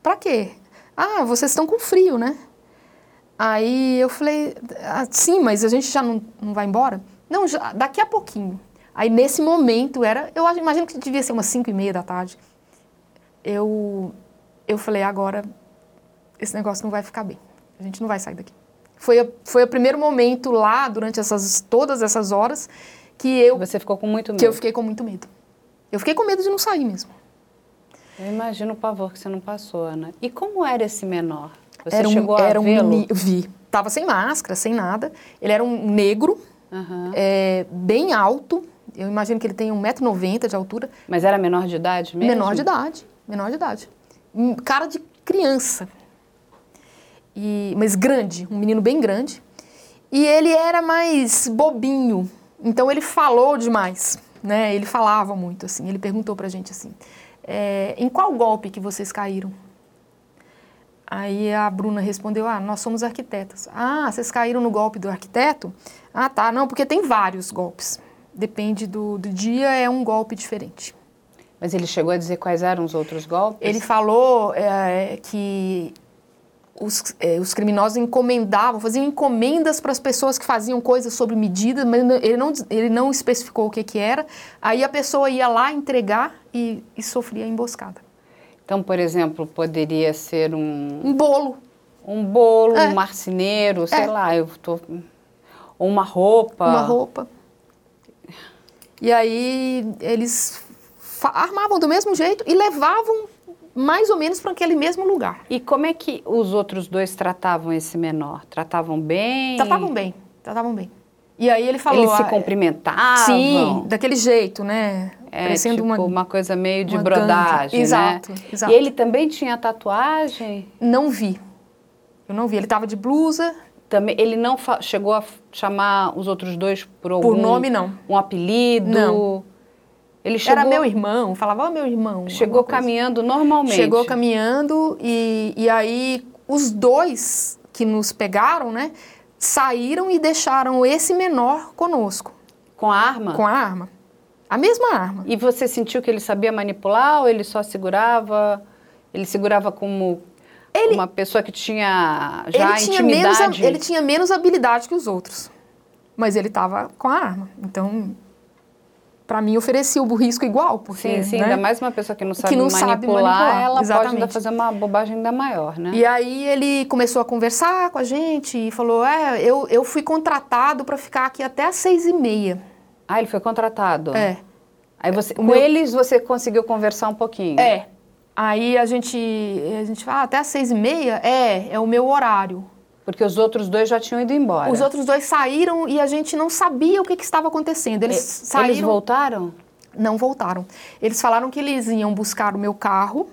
S3: para quê? Ah, vocês estão com frio, né? Aí eu falei, ah, sim, mas a gente já não, não vai embora? Não, já, daqui a pouquinho. Aí nesse momento era, eu imagino que devia ser umas 5 e meia da tarde. Eu, eu falei, agora esse negócio não vai ficar bem. A gente não vai sair daqui. Foi, foi o primeiro momento lá, durante essas, todas essas horas, que eu...
S2: Você ficou com muito medo.
S3: Que eu fiquei com muito medo. Eu fiquei com medo de não sair mesmo.
S2: Eu imagino o pavor que você não passou, Ana. E como era esse menor? Você
S3: era
S2: um, chegou
S3: era
S2: a
S3: um Vi. Tava sem máscara, sem nada. Ele era um negro, uhum. é, bem alto. Eu imagino que ele tem 1,90m de altura.
S2: Mas era menor de idade mesmo?
S3: Menor de idade, menor de idade. Hum, cara de criança. E, mas grande, um menino bem grande. E ele era mais bobinho. Então ele falou demais, né? Ele falava muito, assim. Ele perguntou pra gente assim, é, em qual golpe que vocês caíram? Aí a Bruna respondeu: Ah, nós somos arquitetas. Ah, vocês caíram no golpe do arquiteto? Ah, tá. Não, porque tem vários golpes. Depende do, do dia, é um golpe diferente.
S2: Mas ele chegou a dizer quais eram os outros golpes?
S3: Ele falou é, que os, é, os, criminosos encomendavam, faziam encomendas para as pessoas que faziam coisas sobre medida, mas ele não, ele não especificou o que, que era. Aí a pessoa ia lá entregar e, e sofria emboscada.
S2: Então, por exemplo, poderia ser um...
S3: Um bolo.
S2: Um bolo, é. um marceneiro, sei é. lá, eu tô... Ou uma roupa.
S3: Uma roupa. E aí eles armavam do mesmo jeito e levavam mais ou menos para aquele mesmo lugar.
S2: E como é que os outros dois tratavam esse menor? Tratavam bem?
S3: Tratavam bem, tratavam bem. E aí ele falou...
S2: Eles se ah, cumprimentavam?
S3: Sim, daquele jeito, né?
S2: É, Parecendo tipo uma, uma coisa meio de brodagem, exato, né? Exato, E ele também tinha tatuagem?
S3: Não vi. Eu não vi. Ele estava de blusa.
S2: Também, ele não chegou a chamar os outros dois por algum...
S3: Por nome, não.
S2: Um apelido?
S3: Não. Ele chegou, Era meu irmão, falava, ó, oh, meu irmão.
S2: Chegou caminhando normalmente.
S3: Chegou caminhando e, e aí os dois que nos pegaram, né, saíram e deixaram esse menor conosco.
S2: Com a arma?
S3: Com a arma. A mesma arma.
S2: E você sentiu que ele sabia manipular ou ele só segurava? Ele segurava como ele, uma pessoa que tinha já ele tinha intimidade?
S3: Menos, ele tinha menos habilidade que os outros. Mas ele estava com a arma. Então, para mim oferecia o risco igual, porque
S2: sim, sim,
S3: né?
S2: ainda mais uma pessoa que não sabe, que não manipular, sabe manipular, ela exatamente. pode fazer uma bobagem ainda maior, né?
S3: E aí ele começou a conversar com a gente e falou, é, eu, eu fui contratado para ficar aqui até às seis e meia.
S2: Ah, ele foi contratado?
S3: É.
S2: Aí você, com meu... eles você conseguiu conversar um pouquinho?
S3: É. Aí a gente, a gente fala, ah, até às seis e meia? É, é o meu horário.
S2: Porque os outros dois já tinham ido embora.
S3: Os outros dois saíram e a gente não sabia o que, que estava acontecendo. Eles e, saíram.
S2: Eles voltaram?
S3: Não voltaram. Eles falaram que eles iam buscar o meu carro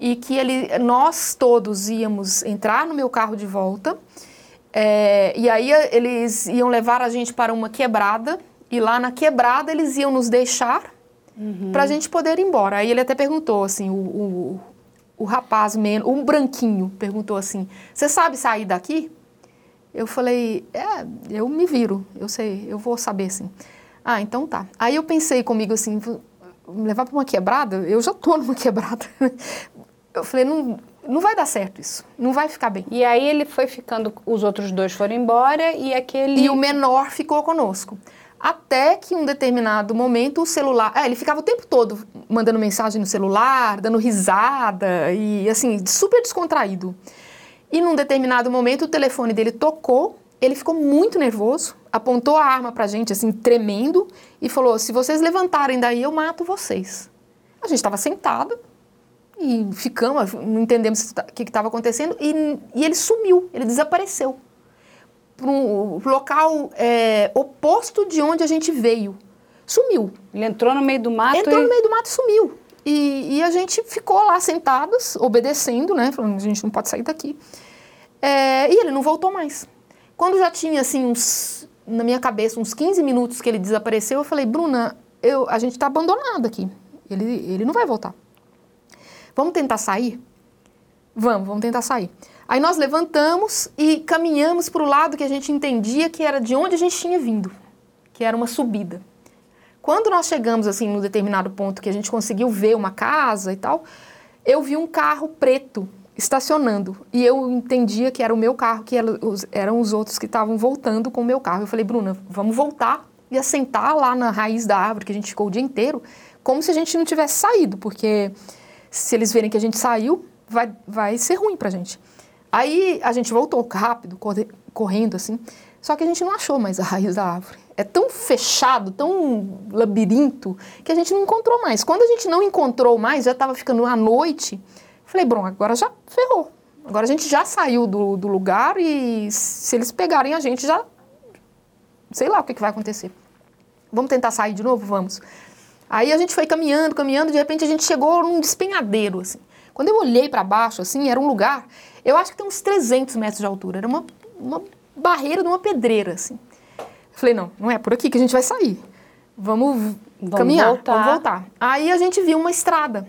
S3: e que ele, nós todos íamos entrar no meu carro de volta. É, e aí eles iam levar a gente para uma quebrada e lá na quebrada eles iam nos deixar uhum. para a gente poder ir embora. Aí ele até perguntou assim, o, o o rapaz, um branquinho, perguntou assim: Você sabe sair daqui? Eu falei: É, eu me viro, eu sei, eu vou saber sim. Ah, então tá. Aí eu pensei comigo assim: me levar para uma quebrada? Eu já tô numa <laughs> quebrada. Eu falei: não, não vai dar certo isso, não vai ficar bem.
S2: E aí ele foi ficando, os outros dois foram embora e aquele.
S3: E o menor ficou conosco. Até que um determinado momento o celular. É, ele ficava o tempo todo mandando mensagem no celular, dando risada e assim, super descontraído. E num determinado momento o telefone dele tocou, ele ficou muito nervoso, apontou a arma pra gente, assim, tremendo, e falou: se vocês levantarem daí, eu mato vocês. A gente estava sentado e ficamos, não entendemos o que estava acontecendo, e, e ele sumiu, ele desapareceu para um local é, oposto de onde a gente veio. Sumiu.
S2: Ele entrou no meio do mato
S3: Entrou e... no meio do mato e sumiu. E, e, a gente ficou lá sentados, obedecendo, né? Falando, a gente não pode sair daqui. É, e ele não voltou mais. Quando já tinha, assim, uns, na minha cabeça, uns 15 minutos que ele desapareceu, eu falei, Bruna, eu, a gente está abandonado aqui. Ele, ele não vai voltar. Vamos tentar sair? Vamos, vamos tentar sair. Aí nós levantamos e caminhamos para o lado que a gente entendia que era de onde a gente tinha vindo, que era uma subida. Quando nós chegamos assim num determinado ponto que a gente conseguiu ver uma casa e tal, eu vi um carro preto estacionando e eu entendia que era o meu carro, que eram os outros que estavam voltando com o meu carro. Eu falei, Bruna, vamos voltar e assentar lá na raiz da árvore que a gente ficou o dia inteiro, como se a gente não tivesse saído, porque se eles verem que a gente saiu, vai, vai ser ruim para a gente. Aí a gente voltou rápido, correndo assim, só que a gente não achou mais a raiz da árvore. É tão fechado, tão labirinto, que a gente não encontrou mais. Quando a gente não encontrou mais, já estava ficando à noite, falei, bom, agora já ferrou. Agora a gente já saiu do, do lugar e se eles pegarem a gente, já. Sei lá o que, que vai acontecer. Vamos tentar sair de novo? Vamos. Aí a gente foi caminhando, caminhando, de repente a gente chegou num despenhadeiro, assim. Quando eu olhei para baixo, assim, era um lugar eu acho que tem uns 300 metros de altura. Era uma, uma barreira de uma pedreira, assim. Eu falei, não, não é por aqui que a gente vai sair. Vamos, vamos caminhar, voltar. vamos voltar. Aí a gente viu uma estrada.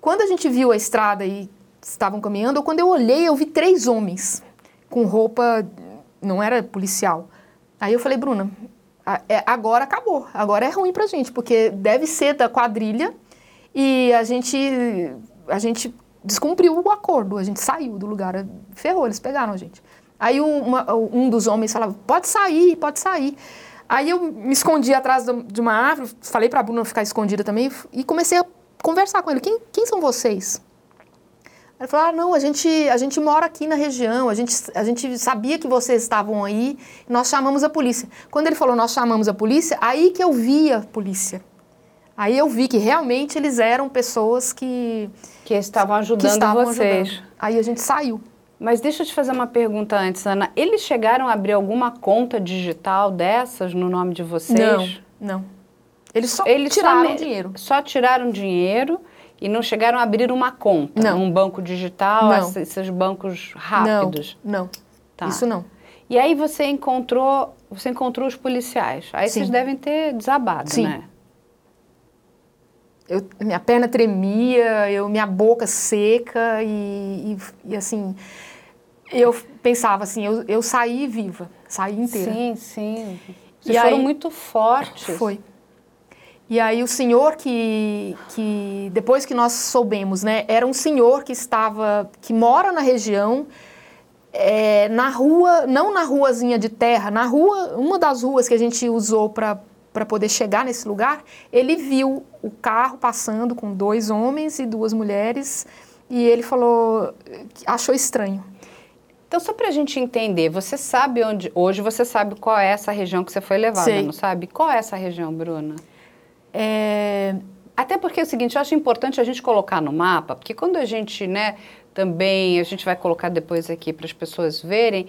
S3: Quando a gente viu a estrada e estavam caminhando, quando eu olhei, eu vi três homens com roupa, não era policial. Aí eu falei, Bruna, é, agora acabou, agora é ruim pra gente, porque deve ser da quadrilha e a gente, a gente descumpriu o acordo, a gente saiu do lugar, ferrou, eles pegaram a gente. Aí uma, um dos homens falava, pode sair, pode sair. Aí eu me escondi atrás de uma árvore, falei para a Bruna ficar escondida também e comecei a conversar com ele. Quem, quem são vocês? Ele falou, ah, não, a gente, a gente mora aqui na região, a gente, a gente sabia que vocês estavam aí, nós chamamos a polícia. Quando ele falou, nós chamamos a polícia, aí que eu vi a polícia. Aí eu vi que realmente eles eram pessoas que...
S2: Que estavam ajudando que estavam vocês. Ajudando.
S3: Aí a gente saiu.
S2: Mas deixa eu te fazer uma pergunta antes, Ana. Eles chegaram a abrir alguma conta digital dessas no nome de vocês?
S3: Não, não. Eles só Eles tiraram só, dinheiro.
S2: Só tiraram dinheiro e não chegaram a abrir uma conta?
S3: Não.
S2: Um banco digital, não. esses bancos rápidos?
S3: Não, não. Tá. Isso não.
S2: E aí você encontrou, você encontrou os policiais. Aí Sim. vocês devem ter desabado,
S3: Sim.
S2: né?
S3: Eu, minha perna tremia, eu, minha boca seca e, e, e assim, eu pensava assim, eu, eu saí viva, saí inteira.
S2: Sim, sim. Vocês e foram aí, muito fortes.
S3: Foi. E aí o senhor que, que depois que nós soubemos, né, era um senhor que estava, que mora na região, é, na rua, não na ruazinha de terra, na rua, uma das ruas que a gente usou para para poder chegar nesse lugar, ele viu o carro passando com dois homens e duas mulheres e ele falou, achou estranho.
S2: Então, só para a gente entender, você sabe onde. Hoje você sabe qual é essa região que você foi levada, Sei. não sabe? Qual é essa região, Bruna? É, até porque é o seguinte, eu acho importante a gente colocar no mapa, porque quando a gente, né, também, a gente vai colocar depois aqui para as pessoas verem,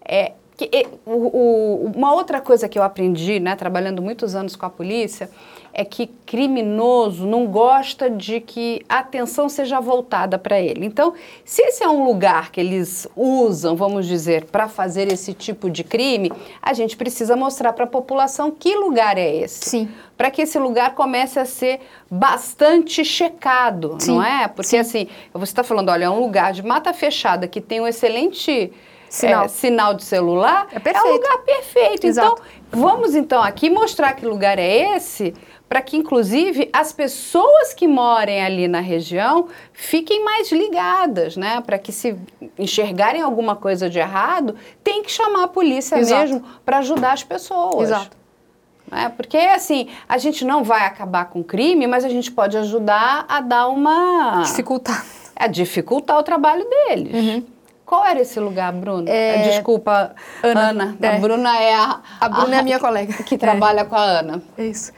S2: é, que, o, o, uma outra coisa que eu aprendi, né, trabalhando muitos anos com a polícia, é que criminoso não gosta de que a atenção seja voltada para ele. Então, se esse é um lugar que eles usam, vamos dizer, para fazer esse tipo de crime, a gente precisa mostrar para a população que lugar é esse.
S3: Sim.
S2: Para que esse lugar comece a ser bastante checado, Sim. não é? Porque Sim. assim, você está falando, olha, é um lugar de mata fechada que tem um excelente sinal, é, sinal de celular,
S3: é, perfeito. é
S2: um lugar perfeito. Exato. Então, vamos então aqui mostrar que lugar é esse, para que inclusive as pessoas que morem ali na região fiquem mais ligadas, né? Para que se enxergarem alguma coisa de errado, tem que chamar a polícia Exato. mesmo para ajudar as pessoas.
S3: Exato.
S2: É, porque assim, a gente não vai acabar com o crime, mas a gente pode ajudar a dar uma.
S3: Dificultar.
S2: A dificultar o trabalho deles.
S3: Uhum.
S2: Qual era esse lugar, Bruna? É... Desculpa, Ana. Ana. É. A Bruna é a.
S3: A Bruna a, é a minha colega.
S2: Que trabalha é. com a Ana.
S3: É isso.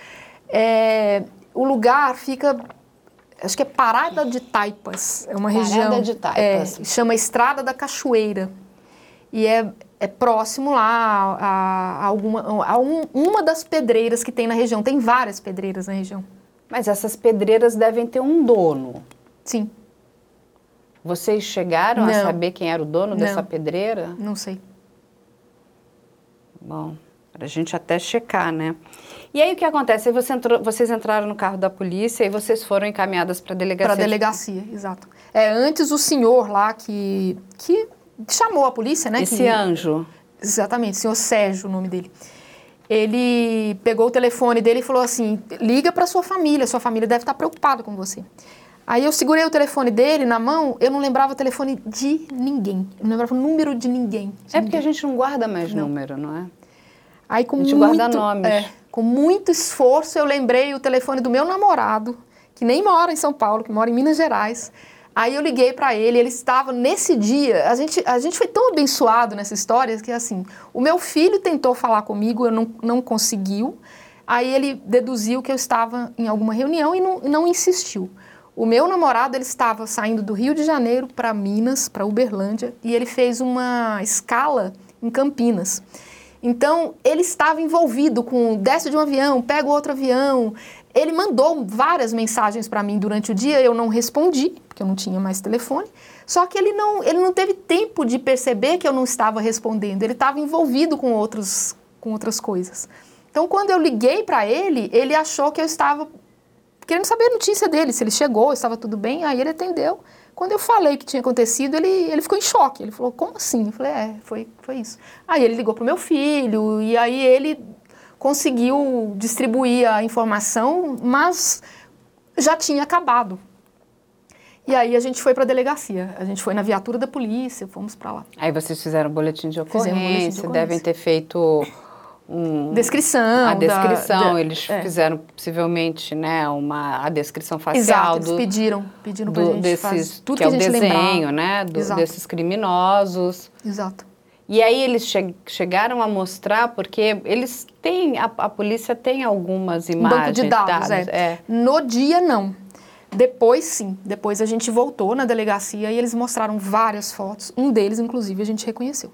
S3: É, o lugar fica. Acho que é Parada de Taipas. É uma
S2: Parada
S3: região.
S2: Parada de Taipas.
S3: É, chama Estrada da Cachoeira. E é, é próximo lá a, a, alguma, a um, uma das pedreiras que tem na região. Tem várias pedreiras na região.
S2: Mas essas pedreiras devem ter um dono.
S3: Sim.
S2: Vocês chegaram Não. a saber quem era o dono Não. dessa pedreira?
S3: Não sei.
S2: Bom, para a gente até checar, né? E aí o que acontece? Você entrou, vocês entraram no carro da polícia e vocês foram encaminhadas para a delegacia?
S3: Para a delegacia, exato. É, antes o senhor lá que, que chamou a polícia, né?
S2: Esse
S3: que,
S2: anjo.
S3: Exatamente, senhor Sérgio, o nome dele. Ele pegou o telefone dele e falou assim: liga para sua família, sua família deve estar preocupada com você. Aí eu segurei o telefone dele na mão, eu não lembrava o telefone de ninguém. Eu não lembrava o número de ninguém.
S2: De é porque a gente não guarda mais não. número, não é?
S3: Aí com
S2: a gente
S3: muito,
S2: guarda nomes. É,
S3: com muito esforço eu lembrei o telefone do meu namorado, que nem mora em São Paulo, que mora em Minas Gerais. Aí eu liguei para ele, ele estava nesse dia. A gente, a gente foi tão abençoado nessa história que assim, o meu filho tentou falar comigo, eu não, não conseguiu. Aí ele deduziu que eu estava em alguma reunião e não, não insistiu. O meu namorado ele estava saindo do Rio de Janeiro para Minas, para Uberlândia, e ele fez uma escala em Campinas. Então, ele estava envolvido com desce de um avião, pega outro avião. Ele mandou várias mensagens para mim durante o dia, eu não respondi, porque eu não tinha mais telefone. Só que ele não, ele não teve tempo de perceber que eu não estava respondendo. Ele estava envolvido com, outros, com outras coisas. Então, quando eu liguei para ele, ele achou que eu estava querendo saber a notícia dele, se ele chegou, estava tudo bem. Aí ele atendeu. Quando eu falei que tinha acontecido, ele, ele ficou em choque. Ele falou, como assim? Eu falei, é, foi, foi isso. Aí ele ligou pro meu filho, e aí ele conseguiu distribuir a informação, mas já tinha acabado. E aí a gente foi para a delegacia. A gente foi na viatura da polícia, fomos para lá.
S2: Aí vocês fizeram um boletim de
S3: Fizemos um boletim de
S2: ocorrência,
S3: ocorrência.
S2: devem ter feito um,
S3: Descrição.
S2: a descrição.
S3: da-
S2: eles
S3: é.
S2: fizeram possivelmente, né, uma a descrição facial
S3: Exato, eles
S2: do,
S3: pediram, pediram
S2: do-
S3: gente
S2: desses
S3: tudo
S2: que,
S3: que,
S2: é
S3: a
S2: o desenho, né, do- desses criminosos.
S3: Exato.
S2: E aí eles che- chegaram a mostrar porque eles têm a, a polícia tem algumas
S3: Um
S2: imagens,
S3: banco de dados, é. No dia, não. Depois, sim. Depois a gente voltou na delegacia e eles mostraram várias fotos. Um deles, inclusive, a gente reconheceu.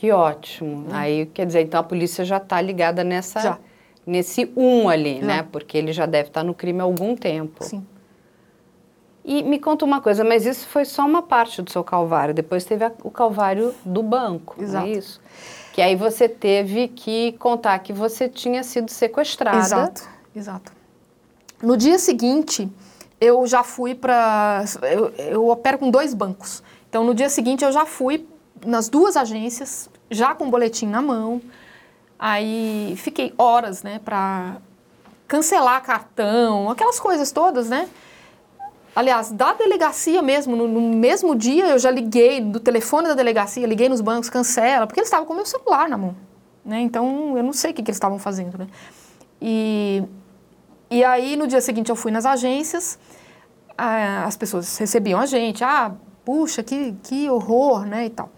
S2: Que ótimo. Aí, quer dizer, então a polícia já está ligada nessa,
S3: Já.
S2: nesse um ali,
S3: Já.
S2: né? Porque ele já deve estar no crime há algum tempo.
S3: Sim.
S2: E me conta uma coisa, mas isso foi só uma parte do seu calvário. Depois teve a- o calvário do banco,
S3: Exato.
S2: não é isso? Que aí você teve que contar que você tinha sido sequestrada.
S3: Exato, exato. No dia seguinte, eu já fui para. Eu, eu opero com dois bancos. Então, no dia seguinte, eu já fui nas duas agências, já com o boletim na mão. Aí fiquei horas, né, para cancelar cartão, aquelas coisas todas, né? Aliás, da delegacia mesmo, no, no mesmo dia eu já liguei do telefone da delegacia, liguei nos bancos, cancela, porque eles estavam com meu celular na mão, né? Então eu não sei o que, que eles estavam fazendo, né? E, e aí no dia seguinte eu fui nas agências, as pessoas recebiam a gente, ah, puxa, que, que horror, né, e tal.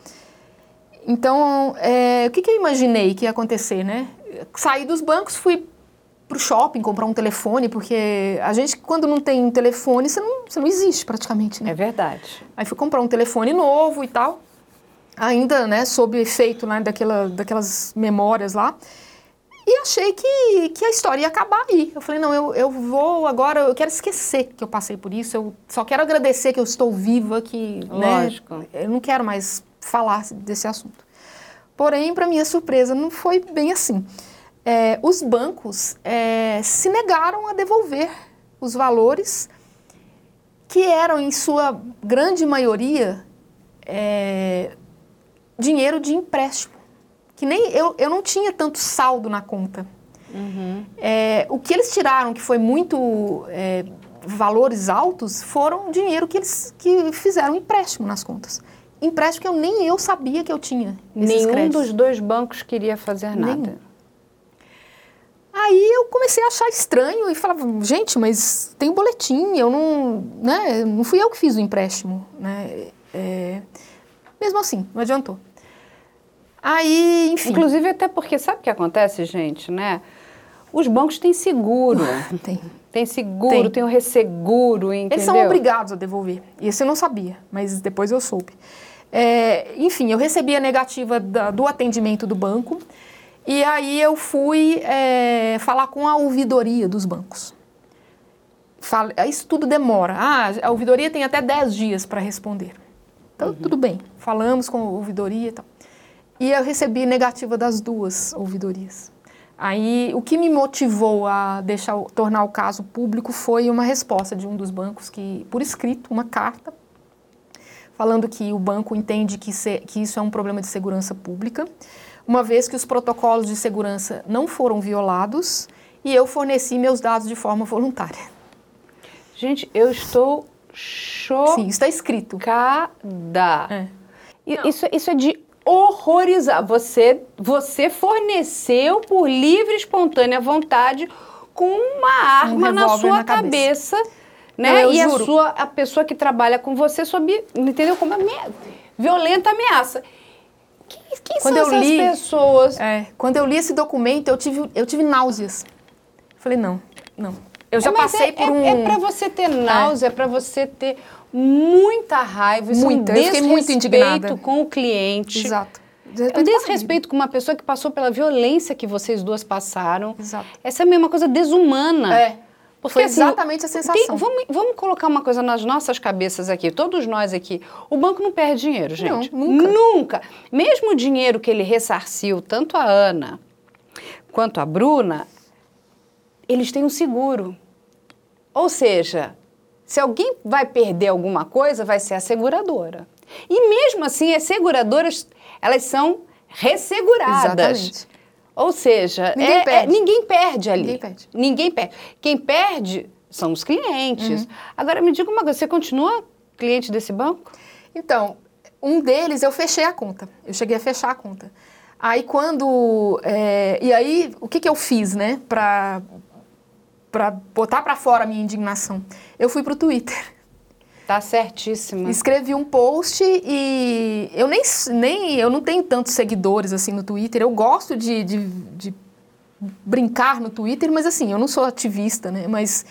S3: Então, é, o que, que eu imaginei que ia acontecer, né? Saí dos bancos, fui pro shopping comprar um telefone, porque a gente, quando não tem um telefone, você não, você não existe praticamente, né?
S2: É verdade.
S3: Aí fui comprar um telefone novo e tal, ainda, né, sob efeito né, daquela, daquelas memórias lá. E achei que, que a história ia acabar aí. Eu falei, não, eu, eu vou agora, eu quero esquecer que eu passei por isso, eu só quero agradecer que eu estou viva, que, né,
S2: Lógico.
S3: eu não quero mais falar desse assunto. Porém, para minha surpresa, não foi bem assim. É, os bancos é, se negaram a devolver os valores que eram, em sua grande maioria, é, dinheiro de empréstimo. Que nem eu, eu não tinha tanto saldo na conta. É, o que eles tiraram, que foi muito é, valores altos, foram dinheiro que eles que fizeram empréstimo nas contas. Empréstimo que eu nem eu sabia que eu tinha.
S2: Nenhum
S3: créditos.
S2: dos dois bancos queria fazer nada.
S3: Nenhum. Aí eu comecei a achar estranho e falava, gente, mas tem um boletim, eu não, né, não fui eu que fiz o empréstimo, né, é, mesmo assim, não adiantou. Aí, enfim,
S2: Inclusive até porque sabe o que acontece, gente, né? Os bancos têm seguro.
S3: tem.
S2: Tem seguro,
S3: Tem.
S2: tem o resseguro, entendeu?
S3: Eles são obrigados a devolver. Isso eu não sabia, mas depois eu soube. É, enfim, eu recebi a negativa da- do atendimento do banco e aí eu fui é, falar com a ouvidoria dos bancos. Fala- isso tudo demora. Ah, a ouvidoria tem até 10 dias para responder. Então, tudo bem. Falamos com a ouvidoria e tal. E eu recebi negativa das duas ouvidorias. Aí, o que me motivou a deixar, tornar o caso público foi uma resposta de um dos bancos, que, por escrito, uma carta, falando que o banco entende que, se- que isso é um problema de segurança pública, uma vez que os protocolos de segurança não foram violados e eu forneci meus dados de forma voluntária.
S2: Gente, eu estou chocada.
S3: Sim, está escrito. É.
S2: I- Isso, isso é de horrorizar. Você, você forneceu por livre, espontânea vontade com uma arma na
S3: revólver
S2: sua
S3: na cabeça.
S2: cabeça. né?
S3: Não,
S2: e a,
S3: juro.
S2: sua, a pessoa que trabalha com você sob, entendeu? Como amea- violenta ameaça. Quem, quem
S3: Quando
S2: são
S3: eu
S2: essas
S3: li-
S2: pessoas?
S3: É, quando eu li esse documento, eu tive, eu tive náuseas. Falei, não, não. Eu já
S2: É,
S3: passei
S2: é,
S3: por
S2: é,
S3: um...
S2: É pra você ter náusea, é pra você ter muita raiva, isso
S3: Muita,
S2: é um
S3: fiquei muito indignada.
S2: desrespeito com o cliente.
S3: Exato.
S2: É um desrespeito com uma pessoa que passou pela violência que vocês duas passaram.
S3: Exato.
S2: Essa é mesma coisa desumana.
S3: É.
S2: Porque,
S3: Foi
S2: assim,
S3: exatamente a sensação.
S2: vamos, vamos colocar uma coisa nas nossas cabeças aqui, todos nós aqui. O banco não perde dinheiro, gente.
S3: Não, nunca.
S2: Nunca. Mesmo o dinheiro que ele ressarciu, tanto a Ana quanto a Bruna, eles têm um seguro. Ou seja, Se alguém vai perder alguma coisa, vai ser a seguradora. E mesmo assim, as seguradoras, elas são resseguradas.
S3: Exatamente.
S2: Ou seja,
S3: Ninguém
S2: é- é-
S3: perde.
S2: ninguém perde ali.
S3: Ninguém perde.
S2: Ninguém perde. Quem perde são os clientes.
S3: Uhum.
S2: Agora, me diga uma coisa, você continua cliente desse banco?
S3: Então, um deles eu fechei a conta. Eu cheguei a fechar a conta. Aí quando. é, e aí, o que, que eu fiz, né? Pra, pra botar pra fora a minha indignação? Eu fui pro Twitter.
S2: Tá certíssima.
S3: Escrevi um post e eu nem, nem eu não tenho tantos seguidores assim no Twitter. Eu gosto de, de, de brincar no Twitter, mas assim, eu não sou ativista, né? Mas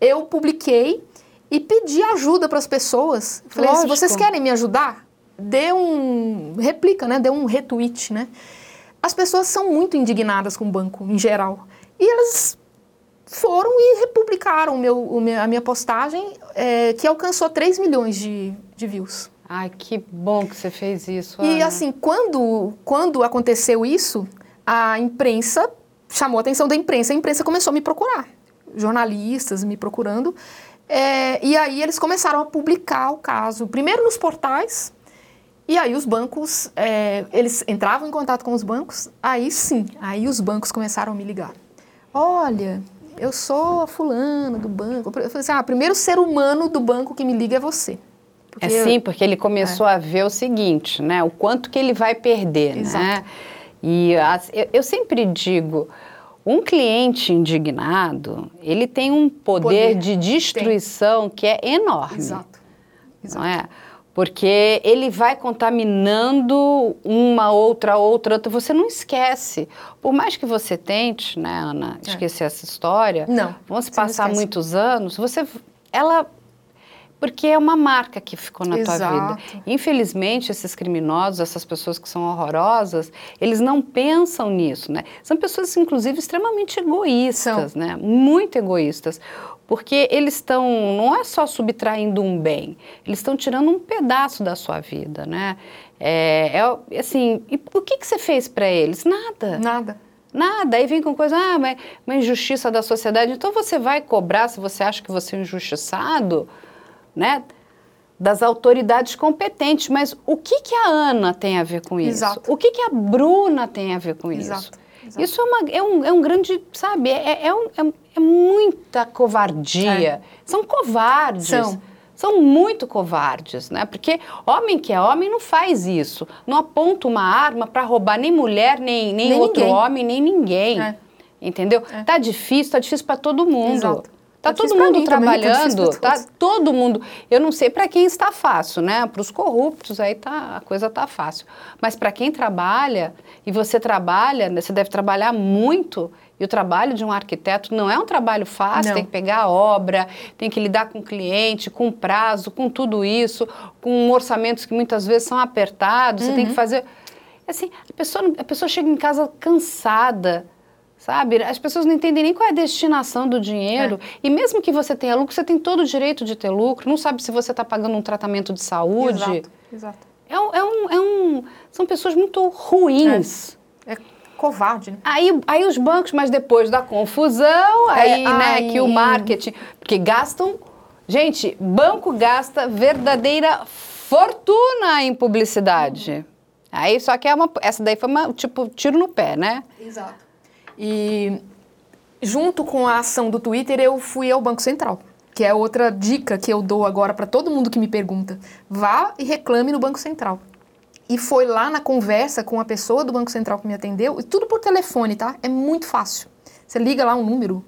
S3: eu publiquei e pedi ajuda para as pessoas. Falei, se
S2: Lógico.
S3: vocês querem me ajudar, dê um replica, né? Dê um retweet, né? As pessoas são muito indignadas com o banco em geral e elas foram e republicaram meu, o meu- a minha postagem, é, que alcançou 3 milhões de, de views.
S2: Ai, que bom que você fez isso.
S3: E
S2: Ana.
S3: assim, quando, quando aconteceu isso, a imprensa chamou a atenção da imprensa, a imprensa começou a me procurar. Jornalistas me procurando. é, e aí eles começaram a publicar o caso, primeiro nos portais, e aí os bancos, é, eles entravam em contato com os bancos, aí sim, aí os bancos começaram a me ligar. Olha, eu sou a fulana do banco. Eu falei assim, ah, primeiro ser humano do banco que me liga é você.
S2: É
S3: Porque-
S2: sim, porque ele começou a ver o seguinte, né? O quanto que ele vai perder, né?
S3: Exato.
S2: E as- eu, eu sempre digo, um cliente indignado, ele tem um poder,
S3: Poder,
S2: de destruição que é enorme,
S3: Exato.
S2: não é? Porque ele vai contaminando uma outra, outra, outra. Você não esquece. Por mais que você tente, né, Ana,
S3: É.
S2: esquecer essa história,
S3: Não,
S2: vão se passar muitos anos, você, ela, porque é uma marca que ficou na tua
S3: Exato.
S2: vida. Infelizmente, esses criminosos, essas pessoas que são horrorosas, eles não pensam nisso, né? São pessoas, inclusive, extremamente egoístas, né? Muito egoístas. Porque eles estão, não é só subtraindo um bem, eles estão tirando um pedaço da sua vida, né? É, é assim, e o que, que você fez para eles? Nada.
S3: Nada.
S2: Nada, aí vem com coisa, ah, mas uma injustiça da sociedade. Então você vai cobrar, se você acha que você é injustiçado, né? Das autoridades competentes. Mas o que, que a Ana tem a ver com isso?
S3: Exato.
S2: O que, que a Bruna tem a ver com
S3: Exato,
S2: isso?
S3: exato.
S2: Isso é, uma, é, um, é um grande, sabe, é, é, um- é- é muita covardia. São covardes.
S3: É. São.
S2: São muito covardes, né? Porque homem que é homem não faz isso. Não aponta uma arma para roubar nem mulher, nem, nem,
S3: Nem
S2: outro
S3: ninguém.
S2: homem, nem ninguém.
S3: É.
S2: Entendeu? Tá difícil, tá difícil para todo mundo.
S3: Exato.
S2: Tá
S3: Tá
S2: todo mundo
S3: mim tá
S2: trabalhando, tá
S3: todos.
S2: todo mundo. Eu não sei para quem está fácil, né? Para os corruptos aí tá a coisa tá fácil. Mas para quem trabalha e você trabalha, né, você deve trabalhar muito. E o trabalho de um arquiteto não é um trabalho fácil,
S3: Não.
S2: tem que pegar a obra, tem que lidar com o cliente, com prazo, com tudo isso, com orçamentos que muitas vezes são apertados, você
S3: Uhum.
S2: tem que fazer. Assim, a pessoa, a pessoa chega em casa cansada, sabe? As pessoas não entendem nem qual é a destinação do dinheiro.
S3: É.
S2: E mesmo que você tenha lucro, você tem todo o direito de ter lucro, não sabe se você está pagando um tratamento de saúde.
S3: Exato. Exato.
S2: É é um, é um- são pessoas muito ruins.
S3: É covarde, né?
S2: Aí, aí os bancos, mas depois da confusão,
S3: É,
S2: aí, né,
S3: aí-
S2: que o marketing, porque gastam, gente, banco gasta verdadeira fortuna em publicidade. Aí só que é uma, essa daí foi uma, tipo, tiro no pé, né?
S3: Exato. E junto com a ação do Twitter, eu fui ao Banco Central, que é outra dica que eu dou agora para todo mundo que me pergunta. Vá e reclame no Banco Central. E foi lá na conversa com a pessoa do Banco Central que me atendeu, e tudo por telefone, tá? É muito fácil. Você liga lá um número.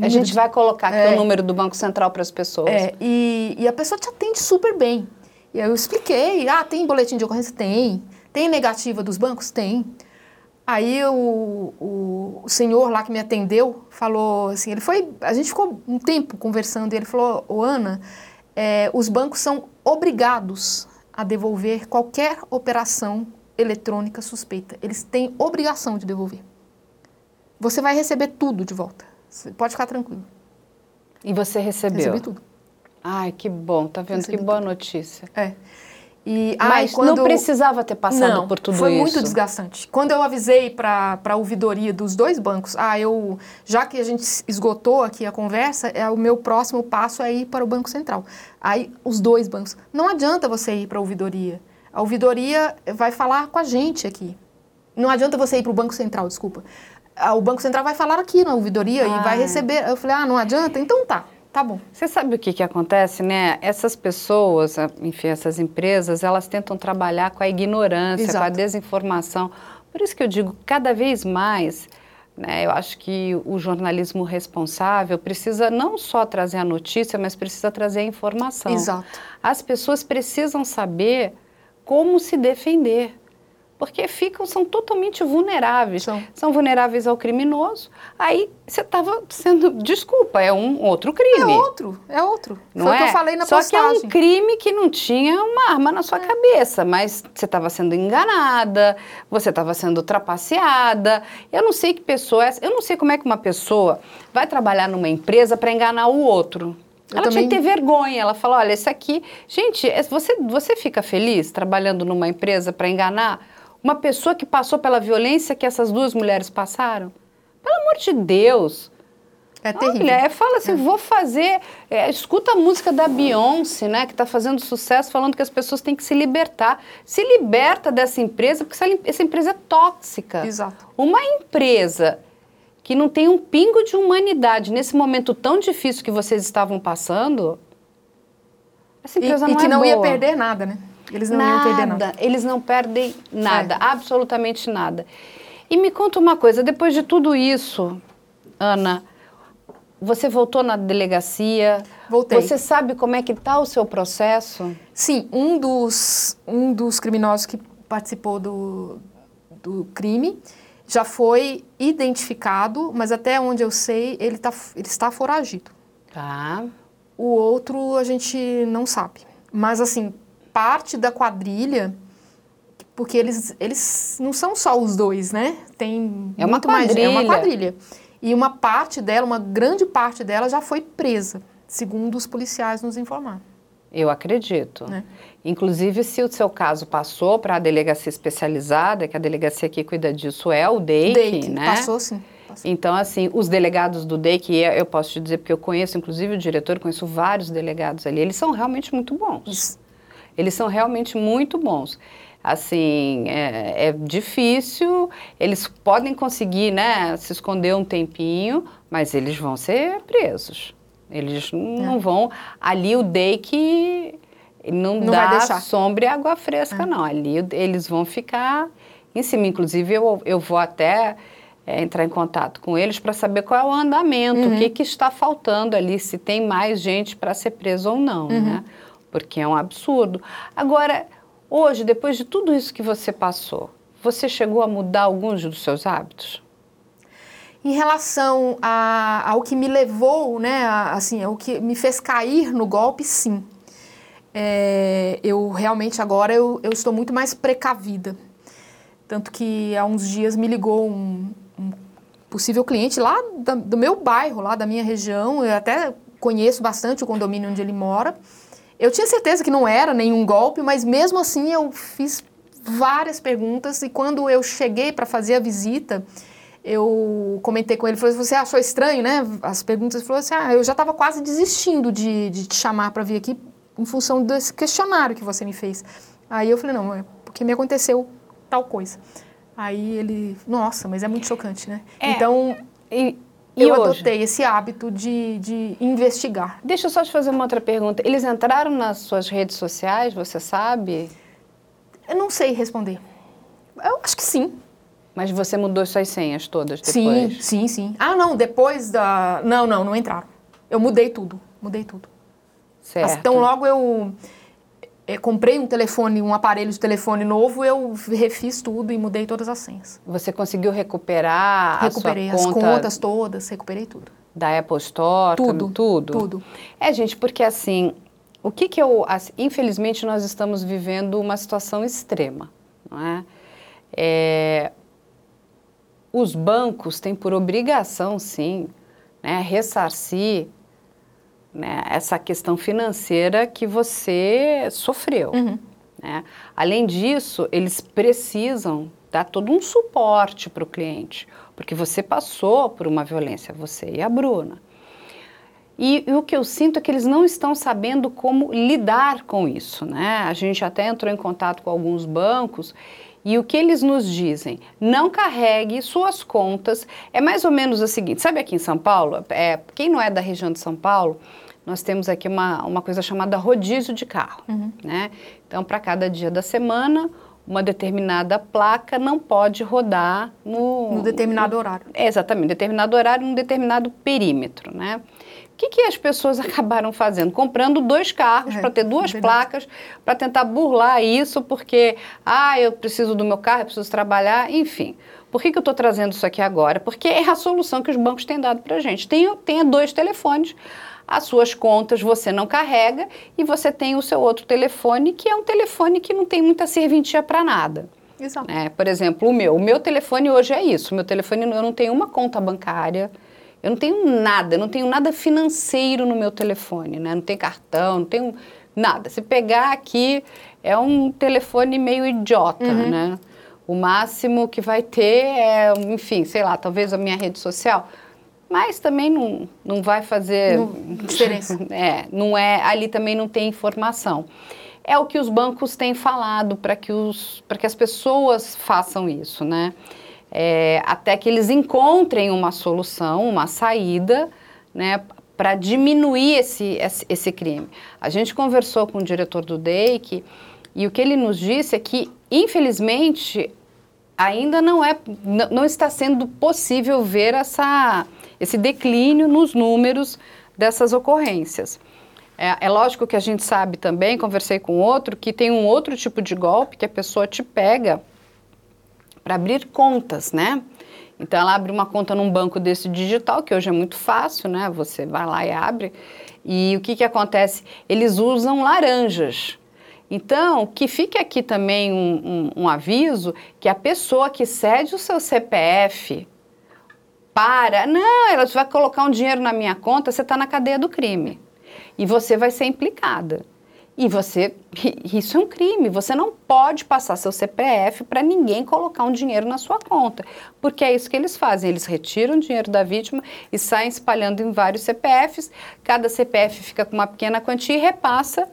S2: A gente vai colocar aqui
S3: É.
S2: o número do Banco Central para as pessoas.
S3: É, e, e a pessoa te atende super bem. E aí eu expliquei, ah, tem boletim de ocorrência? Tem. Tem negativa dos bancos? Tem. Aí o, o, senhor lá que me atendeu falou assim, ele foi, a gente ficou um tempo conversando e ele falou, ô Ana, é, os bancos são obrigados a devolver qualquer operação eletrônica suspeita. Eles têm obrigação de devolver. Você vai receber tudo de volta. Você pode ficar tranquilo.
S2: E você recebeu?
S3: Recebi tudo.
S2: Ai, que bom, tá vendo?
S3: Recebi
S2: que boa notícia.
S3: É.
S2: E, Mas quando... não precisava ter passado
S3: não,
S2: por tudo
S3: foi
S2: isso.
S3: Foi muito desgastante. Quando eu avisei para a ouvidoria dos dois bancos, ah, eu já que a gente esgotou aqui a conversa, é o meu próximo passo é ir para o Banco Central. Aí os dois bancos, não adianta você ir para a ouvidoria. A ouvidoria vai falar com a gente aqui. Não adianta você ir para o Banco Central, desculpa. Ah, o Banco Central vai falar aqui na ouvidoria ah. e vai receber. Eu falei, ah, não adianta? Então tá. Tá bom.
S2: Você sabe o que, que acontece, né? Essas pessoas, enfim, essas empresas, elas tentam trabalhar com a ignorância, Exato. com a desinformação. Por isso que eu digo, cada vez mais, né, eu acho que o jornalismo responsável precisa não só trazer a notícia, mas precisa trazer a informação.
S3: Exato.
S2: As pessoas precisam saber como se defender porque ficam, são totalmente vulneráveis. São, são vulneráveis ao criminoso. Aí você estava sendo, desculpa, é um outro crime.
S3: É outro, é outro.
S2: Não Foi é? o que eu é? falei na Só postagem. Que é um crime que não tinha uma arma na sua é. cabeça, mas você estava sendo enganada, você estava sendo trapaceada. Eu não sei que pessoa é essa, eu não sei como é que uma pessoa vai trabalhar numa empresa para enganar o outro. Eu ela também... tinha que ter vergonha. Ela falou: olha, esse aqui. Gente, você, você fica feliz trabalhando numa empresa para enganar? Uma pessoa que passou pela violência que essas duas mulheres passaram? Pelo amor de Deus.
S3: É terrível.
S2: Olha, fala assim, é. vou fazer. É, escuta a música da Beyoncé, né, que está fazendo sucesso, falando que as pessoas têm que se libertar. Se liberta dessa empresa, porque essa, essa empresa é tóxica.
S3: Exato.
S2: Uma empresa que não tem um pingo de humanidade nesse momento tão difícil que vocês estavam passando,
S3: essa empresa e, não e que é não boa. ia perder nada, né? Eles não
S2: nada,
S3: iam perder nada.
S2: Eles não perdem nada, é. absolutamente nada. E me conta uma coisa, depois de tudo isso, Ana, você voltou na delegacia?
S3: Voltei.
S2: Você sabe como é que está o seu processo?
S3: Sim, um dos, um dos criminosos que participou do, do crime já foi identificado, mas até onde eu sei, ele, tá, ele está foragido.
S2: Tá.
S3: O outro a gente não sabe. Mas assim, parte da quadrilha, porque eles, eles não são só os dois, né? Tem
S2: é uma quadrilha.
S3: Mais, é uma quadrilha. E uma parte dela, uma grande parte dela já foi presa, segundo os policiais nos informaram.
S2: Eu acredito. Né? Inclusive, se o seu caso passou para a delegacia especializada, que a delegacia que cuida disso é o DEIC, DEIC né?
S3: Passou sim.
S2: Então, assim, os delegados do DEIC, eu posso te dizer, porque eu conheço, inclusive, o diretor, conheço vários delegados ali, eles são realmente muito bons. Isso. Eles são realmente muito bons. Assim, é, é difícil, eles podem conseguir, né, se esconder um tempinho, mas eles vão ser presos. Eles não é. vão. Ali o day que não, não dá sombra e água fresca, é. não. Ali eles vão ficar em cima. Inclusive, eu, eu vou até é, entrar em contato com eles para saber qual é o andamento, uhum. o que, que está faltando ali, se tem mais gente para ser preso ou não, uhum. né? Porque é um absurdo. Agora, hoje, depois de tudo isso que você passou, você chegou a mudar alguns dos seus hábitos?
S3: Em relação a, ao que me levou, né, a, assim, ao que me fez cair no golpe, sim. É, eu realmente agora eu, eu, estou muito mais precavida. Tanto que há uns dias me ligou um, um possível cliente lá da, do meu bairro, lá da minha região. Eu até conheço bastante o condomínio onde ele mora. Eu tinha certeza que não era nenhum golpe, mas mesmo assim eu fiz várias perguntas e quando eu cheguei para fazer a visita, eu comentei com ele, falei, você achou estranho, né? As perguntas, ele falou assim, ah, eu já estava quase desistindo de, de te chamar para vir aqui em função desse questionário que você me fez. Aí eu falei, não, é porque me aconteceu tal coisa. Aí ele, nossa, mas é muito chocante, né?
S2: É, então, e
S3: e eu hoje? adotei esse hábito de, de investigar.
S2: Deixa eu só te fazer uma outra pergunta. Eles entraram nas suas redes sociais, você sabe?
S3: Eu não sei responder. Eu acho que sim.
S2: Mas você mudou suas senhas todas depois?
S3: Sim, sim, sim. Ah, não, depois da... Não, não, não entraram. Eu mudei tudo, mudei tudo.
S2: Certo.
S3: Então, logo eu é, comprei um telefone, um aparelho de telefone novo, eu refiz tudo e mudei todas as senhas.
S2: Você conseguiu recuperar
S3: Recuperei
S2: a sua
S3: conta as contas todas, recuperei tudo.
S2: Da Apple Store?
S3: Tudo,
S2: tudo.
S3: Tudo.
S2: É, gente, porque assim, o que que eu... Assim, infelizmente, nós estamos vivendo uma situação extrema, não é? é os bancos têm por obrigação, sim, né, ressarcir né, essa questão financeira que você sofreu. Uhum. Né? Além disso, eles precisam dar todo um suporte para o cliente, porque você passou por uma violência, você e a Bruna. E, e, o que eu sinto é que eles não estão sabendo como lidar com isso, né? A gente até entrou em contato com alguns bancos e o que eles nos dizem? Não carregue suas contas. É mais ou menos o seguinte: sabe aqui em São Paulo? É, quem não é da região de São Paulo, nós temos aqui uma, uma coisa chamada rodízio de carro. Uhum. Né? Então, para cada dia da semana, uma determinada placa não pode rodar no...
S3: No determinado horário.
S2: É, exatamente, determinado horário, num determinado perímetro, né? O que, que as pessoas <laughs> acabaram fazendo? Comprando dois carros é, para ter duas placas, para tentar burlar isso, porque, ah, eu preciso do meu carro, eu preciso trabalhar, enfim. Por que, que eu estou trazendo isso aqui agora? Porque é a solução que os bancos têm dado para a gente. Tenha, tenha dois telefones, as suas contas você não carrega e você tem o seu outro telefone, que é um telefone que não tem muita serventia para nada. Exato. É, por exemplo, o meu. O meu telefone hoje é isso. O meu telefone, eu não tenho uma conta bancária, eu não tenho nada, eu não tenho nada financeiro no meu telefone, né? Não tem cartão, não tenho nada. Se pegar aqui, é um telefone meio idiota, uhum. né? O máximo que vai ter é, enfim, sei lá, talvez a minha rede social. Mas também não, não vai fazer não,
S3: diferença. <laughs>
S2: é, não é, ali também não tem informação. É o que os bancos têm falado para que, os, que as pessoas façam isso, né? é, até que eles encontrem uma solução, uma saída, né, para diminuir esse, esse, esse, crime. A gente conversou com o diretor do DEIC e o que ele nos disse é que, infelizmente, ainda não, é, não está sendo possível ver essa, esse declínio nos números dessas ocorrências. É, é, lógico que a gente sabe também, conversei com outro, que tem um outro tipo de golpe que a pessoa te pega para abrir contas, né? Então ela abre uma conta num banco desse digital, que hoje é muito fácil, né? Você vai lá e abre. E o que, que acontece? Eles usam laranjas. Então, que fique aqui também um, um, um aviso que a pessoa que cede o seu CPF para, não, ela vai colocar um dinheiro na minha conta, você está na cadeia do crime. E você vai ser implicada. E você, <laughs> isso é um crime. Você não pode passar seu CPF para ninguém colocar um dinheiro na sua conta, porque é isso que eles fazem. Eles retiram o dinheiro da vítima e saem espalhando em vários CPFs. Cada CPF fica com uma pequena quantia e repassa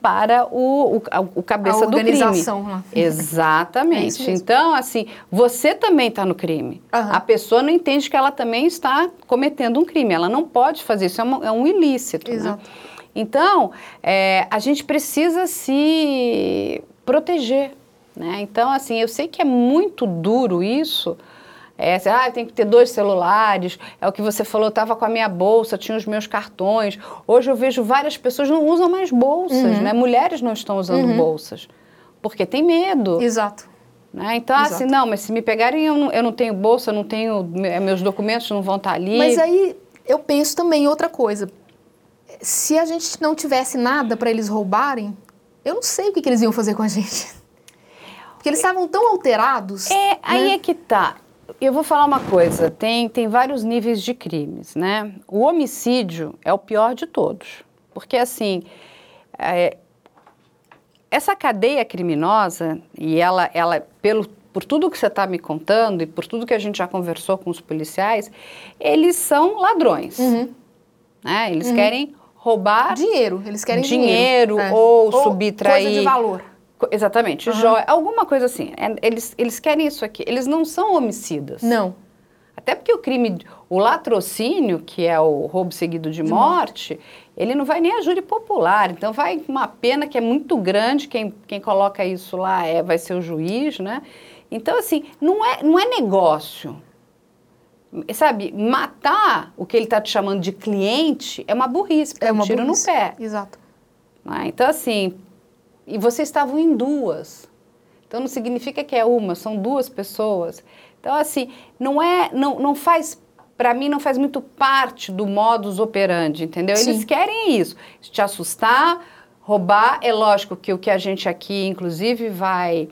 S2: para o, o, o cabeça do crime. Lá. Exatamente. <laughs> É então, assim, você também está no crime. Uhum. A pessoa não entende que ela também está cometendo um crime. Ela não pode fazer isso, é, uma, é um ilícito. Né? Exato. Né? Então, é, a gente precisa se proteger. Né? Então, assim, eu sei que é muito duro isso. É, ah, tem que ter dois celulares, é o que você falou, eu estava com a minha bolsa, tinha os meus cartões. Hoje eu vejo várias pessoas não usam mais bolsas, uhum. né? Mulheres não estão usando uhum. bolsas, porque tem medo.
S3: Exato.
S2: Né? Então, assim, Exato. assim, não, mas se me pegarem, eu não, eu não tenho bolsa, eu não tenho, meus documentos não vão estar ali.
S3: Mas aí eu penso também em outra coisa se a gente não tivesse nada para eles roubarem, eu não sei o que, que, eles iam fazer com a gente. Porque eles estavam tão alterados.
S2: É, né? aí é que tá. Eu vou falar uma coisa, tem, tem vários níveis de crimes, né? O homicídio é o pior de todos. Porque, assim, é, essa cadeia criminosa, e ela, ela pelo, por tudo que você está me contando e por tudo que a gente já conversou com os policiais, eles são ladrões. Uhum. Né? Eles uhum. querem roubar
S3: dinheiro. Eles querem
S2: dinheiro, dinheiro é. ou, ou subtrair
S3: coisa de valor.
S2: Exatamente, uhum. joia, alguma coisa assim. É, eles, eles querem isso aqui. Eles não são homicidas.
S3: Não.
S2: Até porque o crime, o latrocínio, que é o roubo seguido de, de morte, morte, ele não vai nem a júri popular. Então vai uma pena que é muito grande. Quem, quem coloca isso lá é, vai ser o juiz, né? Então, assim, não é, não é negócio sabe, matar o que ele está te chamando de cliente é uma burrice, é, é um tiro burrice. no pé.
S3: Exato.
S2: Ah, então, assim, e vocês estavam em duas. Então, não significa que é uma, são duas pessoas. Então, assim, não é, não, não faz, para mim, não faz muito parte do modus operandi, entendeu? Sim. Eles querem isso, te assustar, roubar. É lógico que o que a gente aqui, inclusive, vai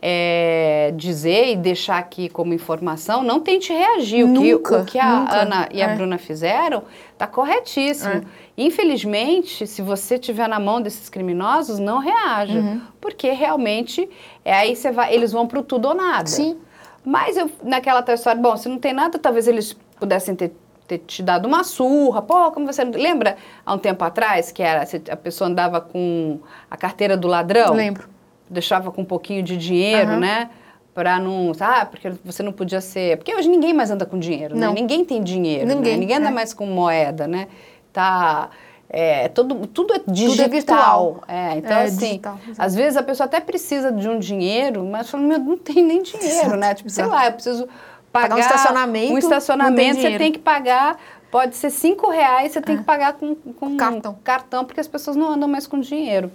S2: é, dizer e deixar aqui como informação, não tente reagir.
S3: Nunca,
S2: o que, o que a
S3: nunca.
S2: Ana e a
S3: É.
S2: Bruna fizeram está corretíssimo.
S3: É.
S2: Infelizmente, se você tiver na mão desses criminosos, não reaja,
S3: Uhum.
S2: porque realmente é aí você vai, eles vão pro tudo ou nada.
S3: Sim.
S2: Mas eu, naquela tua história, bom, se não tem nada, talvez eles pudessem ter, ter te dado uma surra. Pô, como você. Lembra há um tempo atrás que era a pessoa andava com a carteira do ladrão?
S3: Lembro.
S2: Deixava com um pouquinho de dinheiro,
S3: Aham.
S2: né? Pra não. Ah, porque você não podia ser. Porque hoje ninguém mais anda com dinheiro, né?
S3: Não.
S2: Ninguém tem dinheiro. né?
S3: Ninguém,
S2: Ninguém anda
S3: é.
S2: mais com moeda, né? Tá. É, todo, tudo é digital.
S3: virtual.
S2: É, então,
S3: É,
S2: assim,
S3: digital,
S2: às vezes a pessoa até precisa de um dinheiro, mas fala, meu, não tem nem dinheiro,
S3: Exato,
S2: né? Tipo, sei
S3: exato.
S2: lá, eu preciso pagar,
S3: Pagar um estacionamento,
S2: Um
S3: não tem
S2: estacionamento, você tem que pagar, pode ser cinco reais, você tem que pagar com, com
S3: Cartão.
S2: cartão, porque as pessoas não andam mais com dinheiro.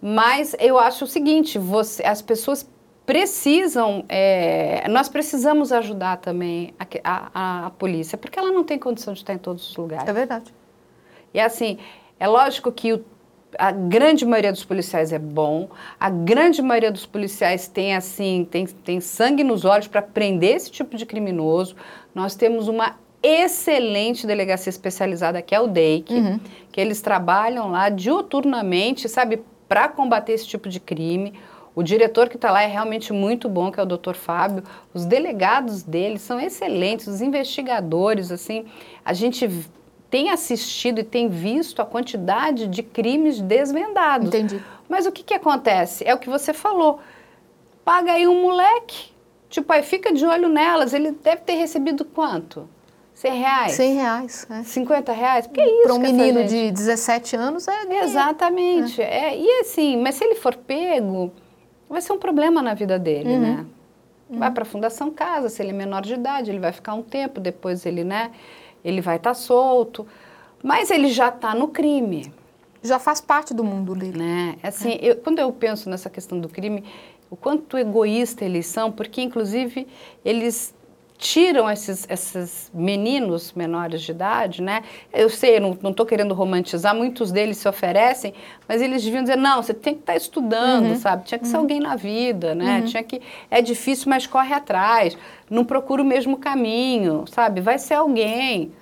S2: Mas eu acho o seguinte, você, as pessoas precisam, é, nós precisamos ajudar também a, a- a- a polícia, porque ela não tem condição de estar em todos os lugares.
S3: É verdade.
S2: E assim, é lógico que o- a grande maioria dos policiais é bom, a grande maioria dos policiais tem assim, tem, tem sangue nos olhos para prender esse tipo de criminoso. Nós temos uma excelente delegacia especializada que é o DEIC, que eles trabalham lá diuturnamente, sabe, para combater esse tipo de crime. O diretor que está lá é realmente muito bom, que é o Dr. Fábio. Os delegados dele são excelentes, os investigadores, assim, a gente tem assistido e tem visto a quantidade de crimes desvendados.
S3: Entendi.
S2: Mas o que, que acontece? É o que você falou. Paga aí um moleque. Tipo, aí fica de olho nelas. Ele deve ter recebido quanto? 100 reais?
S3: 100 reais. É.
S2: 50 reais? Porque é isso
S3: Para um menino de 17 anos é dinheiro.
S2: Exatamente. É. e assim, mas se ele for pego, vai ser um problema na vida dele,
S3: Uhum.
S2: né? Vai para a Fundação Casa, se ele é menor de idade, ele vai ficar um tempo, depois ele, né, ele vai estar solto. Mas ele já está no crime,
S3: Já faz parte do mundo dele.
S2: né? Assim, eu- quando eu penso nessa questão do crime, o quanto egoísta eles são, porque inclusive eles tiram esses, esses meninos menores de idade, né? Eu sei, eu não estou querendo romantizar, muitos deles se oferecem, mas eles deviam dizer, não, você tem que estar estudando, sabe? Tinha que ser alguém na vida, né? Tinha que, é difícil, mas corre atrás, não procura o mesmo caminho, sabe? Vai ser alguém.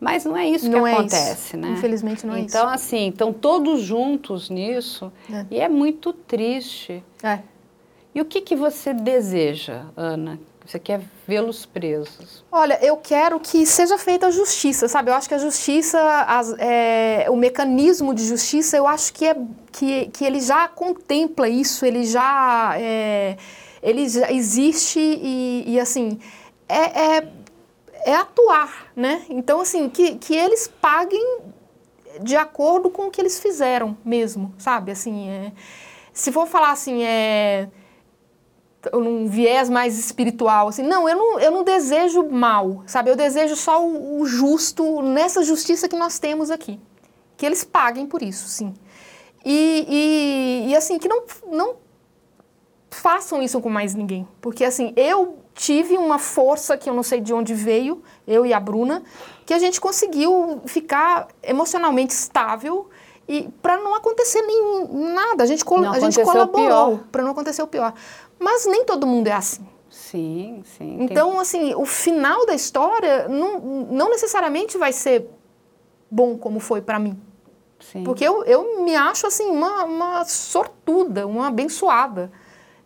S2: Mas não é isso
S3: Não
S2: que
S3: é isso.
S2: acontece, né?
S3: Infelizmente não é
S2: então,
S3: isso.
S2: assim, estão todos juntos nisso
S3: É.
S2: e é muito triste.
S3: É.
S2: E o que, que você deseja, Ana? Você quer vê-los presos?
S3: Olha, eu quero que seja feita a justiça, sabe? Eu acho que a justiça, as- é, o mecanismo de justiça, eu acho que, é, que, que ele já contempla isso, ele já, é, ele já existe e, e, assim, é, é, é atuar, né? Então, assim, que, que eles paguem de acordo com o que eles fizeram mesmo, sabe? Assim, é, se for falar assim, é num viés mais espiritual, assim, não, eu não, eu não desejo mal, sabe? Eu desejo só o, o justo nessa justiça que nós temos aqui. Que eles paguem por isso, sim. E, e, e, assim, que não, não façam isso com mais ninguém. Porque assim, eu tive uma força que eu não sei de onde veio, eu e a Bruna, que a gente conseguiu ficar emocionalmente estável e para não acontecer nem nada. A gente,
S2: Não
S3: a gente colaborou para não acontecer o pior. Mas nem todo mundo é assim.
S2: Sim, sim. tem-
S3: Então, assim, o final da história não, não necessariamente vai ser bom como foi para mim.
S2: sim.
S3: Porque eu, eu me acho, assim, uma, uma sortuda, uma abençoada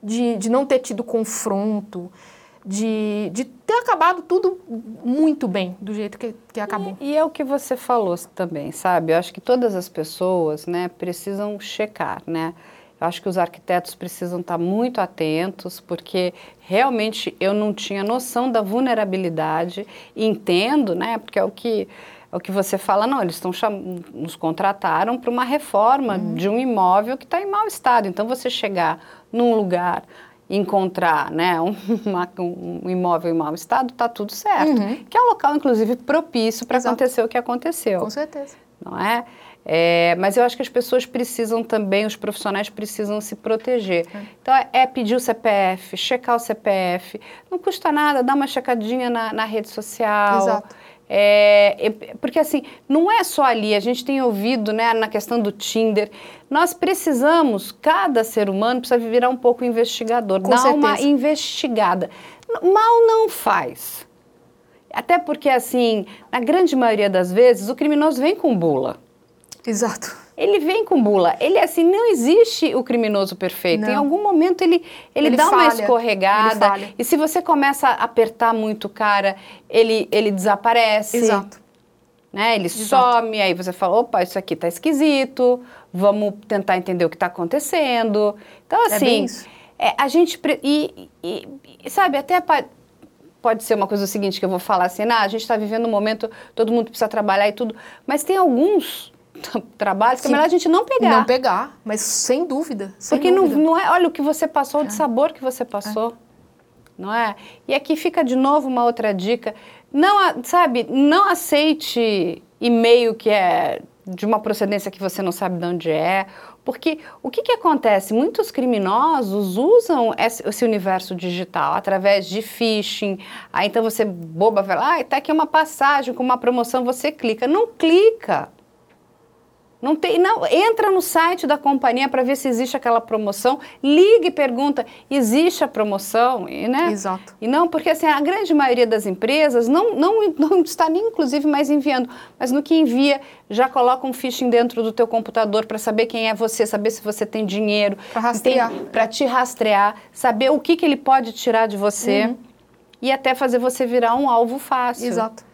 S3: de, de não ter tido confronto, de, de ter acabado tudo muito bem, do jeito que, que acabou.
S2: E é o que você falou também, sabe? Eu acho que todas as pessoas, né, precisam checar, né? Eu acho que os arquitetos precisam estar muito atentos, porque realmente eu não tinha noção da vulnerabilidade. Entendo, né? Porque é o que é o que você fala, não, eles estão cham- nos contrataram para uma reforma de um imóvel que está em mau estado. Então você chegar num lugar e encontrar né, um, <laughs> uma- um imóvel em mau estado, está tudo certo. Que é um local, inclusive, propício para acontecer o que aconteceu
S3: Com certeza.
S2: não é? É, mas eu acho que as pessoas precisam também, os profissionais precisam se proteger. Então, é, é pedir o CPF, checar o CPF. Não custa nada, dar uma checadinha na, na rede social.
S3: Exato.
S2: É, porque assim, não é só ali, a gente tem ouvido né, na questão do Tinder, nós precisamos, cada ser humano precisa virar um pouco investigador,
S3: Com
S2: dar
S3: certeza.
S2: uma investigada. Mal não faz. Até porque, assim, na grande maioria das vezes, o criminoso vem com bula.
S3: Exato.
S2: Ele vem com bula. Ele, assim, não existe o criminoso perfeito.
S3: Não.
S2: Em algum momento ele, ele,
S3: Ele
S2: dá uma
S3: falha.
S2: escorregada.
S3: Ele falha.
S2: E se você começa a apertar muito o cara, ele, ele desaparece.
S3: Exato.
S2: Né? Ele
S3: Exato.
S2: some, aí você fala, opa, isso aqui tá esquisito, vamos tentar entender o que está acontecendo. Então,
S3: É
S2: assim,
S3: isso.
S2: é, a gente... E, e- e, sabe, até pode ser uma coisa seguinte que eu vou falar assim, ah, a gente está vivendo um momento, todo mundo precisa trabalhar e tudo, mas tem alguns <laughs> trabalhos que é melhor a gente não pegar.
S3: Não pegar, mas sem dúvida. Sem
S2: Porque não,
S3: dúvida.
S2: não é, olha o que você passou, de sabor que você passou. Não é? E aqui fica de novo uma outra dica. Não, sabe, não aceite e-mail que é de uma procedência que você não sabe de onde é. Porque o que, que acontece? Muitos criminosos usam esse, esse universo digital através de phishing. Aí então você, boba, vai lá, ah, tá aqui uma passagem com uma promoção, você clica. Não clica. Não tem, não, entra no site da companhia para ver se existe aquela promoção, liga e pergunta, existe a promoção, e, né?
S3: Exato.
S2: E não, porque assim, a grande maioria das empresas não, não, não está nem inclusive mais enviando, mas no que envia já coloca um phishing dentro do teu computador para saber quem é você, saber se você tem dinheiro,
S3: Pra rastrear.
S2: para te rastrear, saber o que, que ele pode tirar de você e até fazer você virar um alvo fácil.
S3: Exato.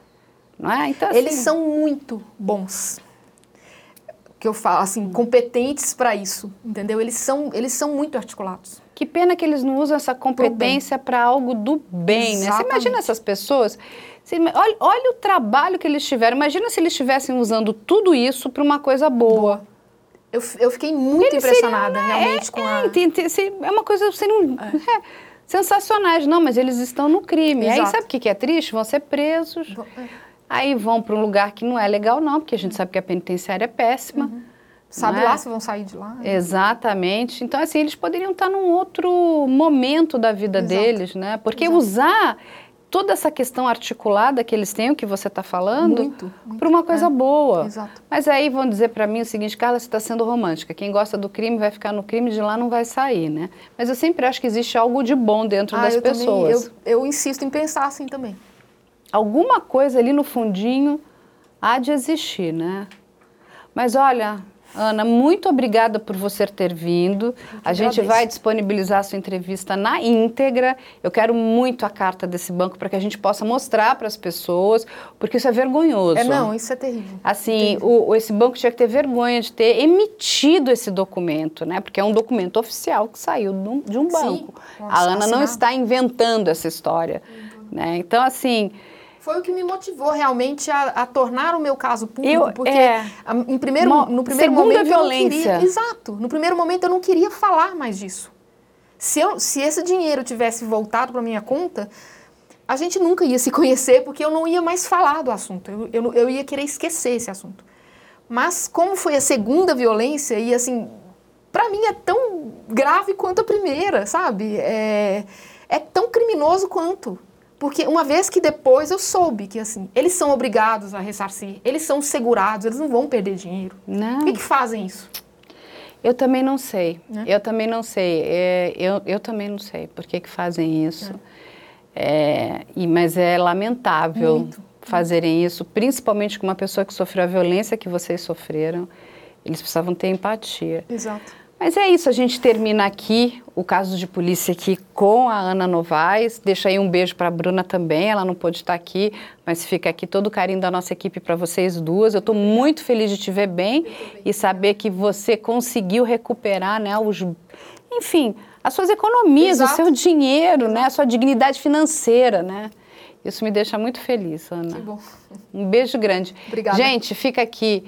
S2: Não é? Então, assim,
S3: Eles são muito bons. Que eu falo, assim, competentes para isso, entendeu? Eles são, eles são muito articulados.
S2: Que pena que eles não usam essa competência para algo do bem, né? Você
S3: Exatamente.
S2: imagina essas pessoas? Você olha, olha o trabalho que eles tiveram. Imagina se eles estivessem usando tudo isso para uma coisa boa.
S3: Eu, f- eu fiquei muito
S2: Eles
S3: impressionada
S2: seriam,
S3: realmente com a.
S2: É, é uma coisa seriam, é, <laughs> sensacionais. Não, mas eles estão no crime. Aí
S3: Exato.
S2: sabe o que que é triste? Vão ser presos.
S3: Bom, é.
S2: Aí vão para um lugar que não é legal, não, porque a gente sabe que a penitenciária é péssima.
S3: Sabe
S2: não é?
S3: lá se vão sair de lá?
S2: Exatamente. Então, assim, eles poderiam estar num outro momento da vida
S3: Exato.
S2: deles, né? Porque
S3: Exato.
S2: usar toda essa questão articulada que eles têm, o que você está falando, para uma coisa
S3: É,
S2: boa.
S3: Exato.
S2: Mas aí vão dizer para mim o seguinte, Carla, você está sendo romântica. Quem gosta do crime vai ficar no crime, de lá não vai sair, né? Mas eu sempre acho que existe algo de bom dentro
S3: Ah,
S2: das
S3: eu
S2: pessoas.
S3: Também, eu, eu insisto em pensar assim também.
S2: Alguma coisa ali no fundinho há de existir, né? Mas olha, Ana, muito obrigada por você ter vindo. A gente
S3: agradeço.
S2: vai disponibilizar a sua entrevista na íntegra. Eu quero muito a carta desse banco para que a gente possa mostrar para as pessoas, porque isso é vergonhoso.
S3: É, não, isso é terrível.
S2: Assim, o, o- esse banco tinha que ter vergonha de ter emitido esse documento, né? Porque é um documento oficial que saiu de um, de um
S3: Sim,
S2: banco.
S3: com
S2: A Ana não está inventando essa história, né? Então, assim,
S3: Foi o que me motivou realmente a, a tornar o meu caso público,
S2: Eu-
S3: porque
S2: é.
S3: em primeiro,
S2: Mo-
S3: no primeiro momento eu não
S2: violência.
S3: queria, exato, no primeiro momento eu não queria falar mais disso. Se, eu, se esse dinheiro tivesse voltado para minha conta, a gente nunca ia se conhecer, porque eu não ia mais falar do assunto. Eu, eu, eu ia querer esquecer esse assunto. Mas como foi a segunda violência e assim, para mim é tão grave quanto a primeira, sabe? É, é tão criminoso quanto. Porque uma vez que depois eu soube que assim, eles são obrigados a ressarcir, eles são segurados, eles não vão perder dinheiro.
S2: não.
S3: Por que, que fazem isso?
S2: Eu também não sei.
S3: Né?
S2: Eu também não sei. É, eu, eu também não sei por que, que fazem isso. É, e, mas é lamentável
S3: Muito.
S2: fazerem isso, principalmente com uma pessoa que sofreu a violência que vocês sofreram. Eles precisavam ter empatia.
S3: Exato.
S2: Mas é isso, a gente termina aqui o caso de polícia aqui com a Ana Novaes. Deixa aí um beijo para a Bruna também, ela não pôde estar aqui, mas fica aqui todo o carinho da nossa equipe para vocês duas. Eu estou muito feliz de te ver bem e saber que você conseguiu recuperar, né, os, enfim, as suas economias,
S3: Exato.
S2: o seu dinheiro, né, a sua dignidade financeira, né? Isso me deixa muito feliz, Ana.
S3: Que bom.
S2: Um beijo grande.
S3: Obrigada.
S2: Gente, fica aqui,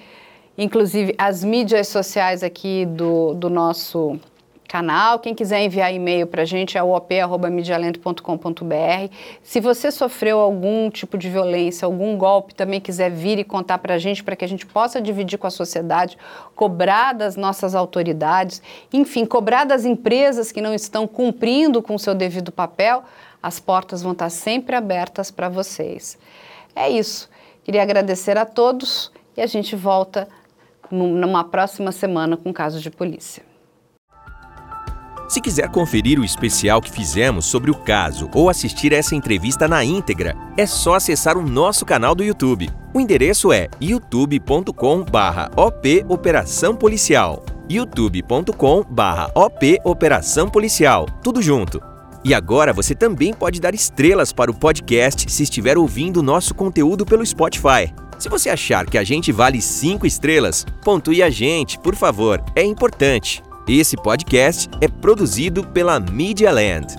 S2: inclusive, as mídias sociais aqui do, do nosso canal. Quem quiser enviar e-mail para a gente é op.medialento.com.br. Se você sofreu algum tipo de violência, algum golpe, também quiser vir e contar para a gente, para que a gente possa dividir com a sociedade, cobrar das nossas autoridades, enfim, cobrar das empresas que não estão cumprindo com o seu devido papel, as portas vão estar sempre abertas para vocês. É isso. Queria agradecer a todos e a gente volta numa próxima semana com casos de polícia.
S1: Se quiser conferir o especial que fizemos sobre o caso ou assistir essa entrevista na íntegra, é só acessar o nosso canal do YouTube. O endereço é youtube.com/op Operação Policial. youtube.com/op Operação Policial. Tudo junto. E agora você também pode dar estrelas para o podcast se estiver ouvindo nosso conteúdo pelo Spotify. Se você achar que a gente vale 5 estrelas, pontue a gente, por favor, é importante. Esse podcast é produzido pela Media Land.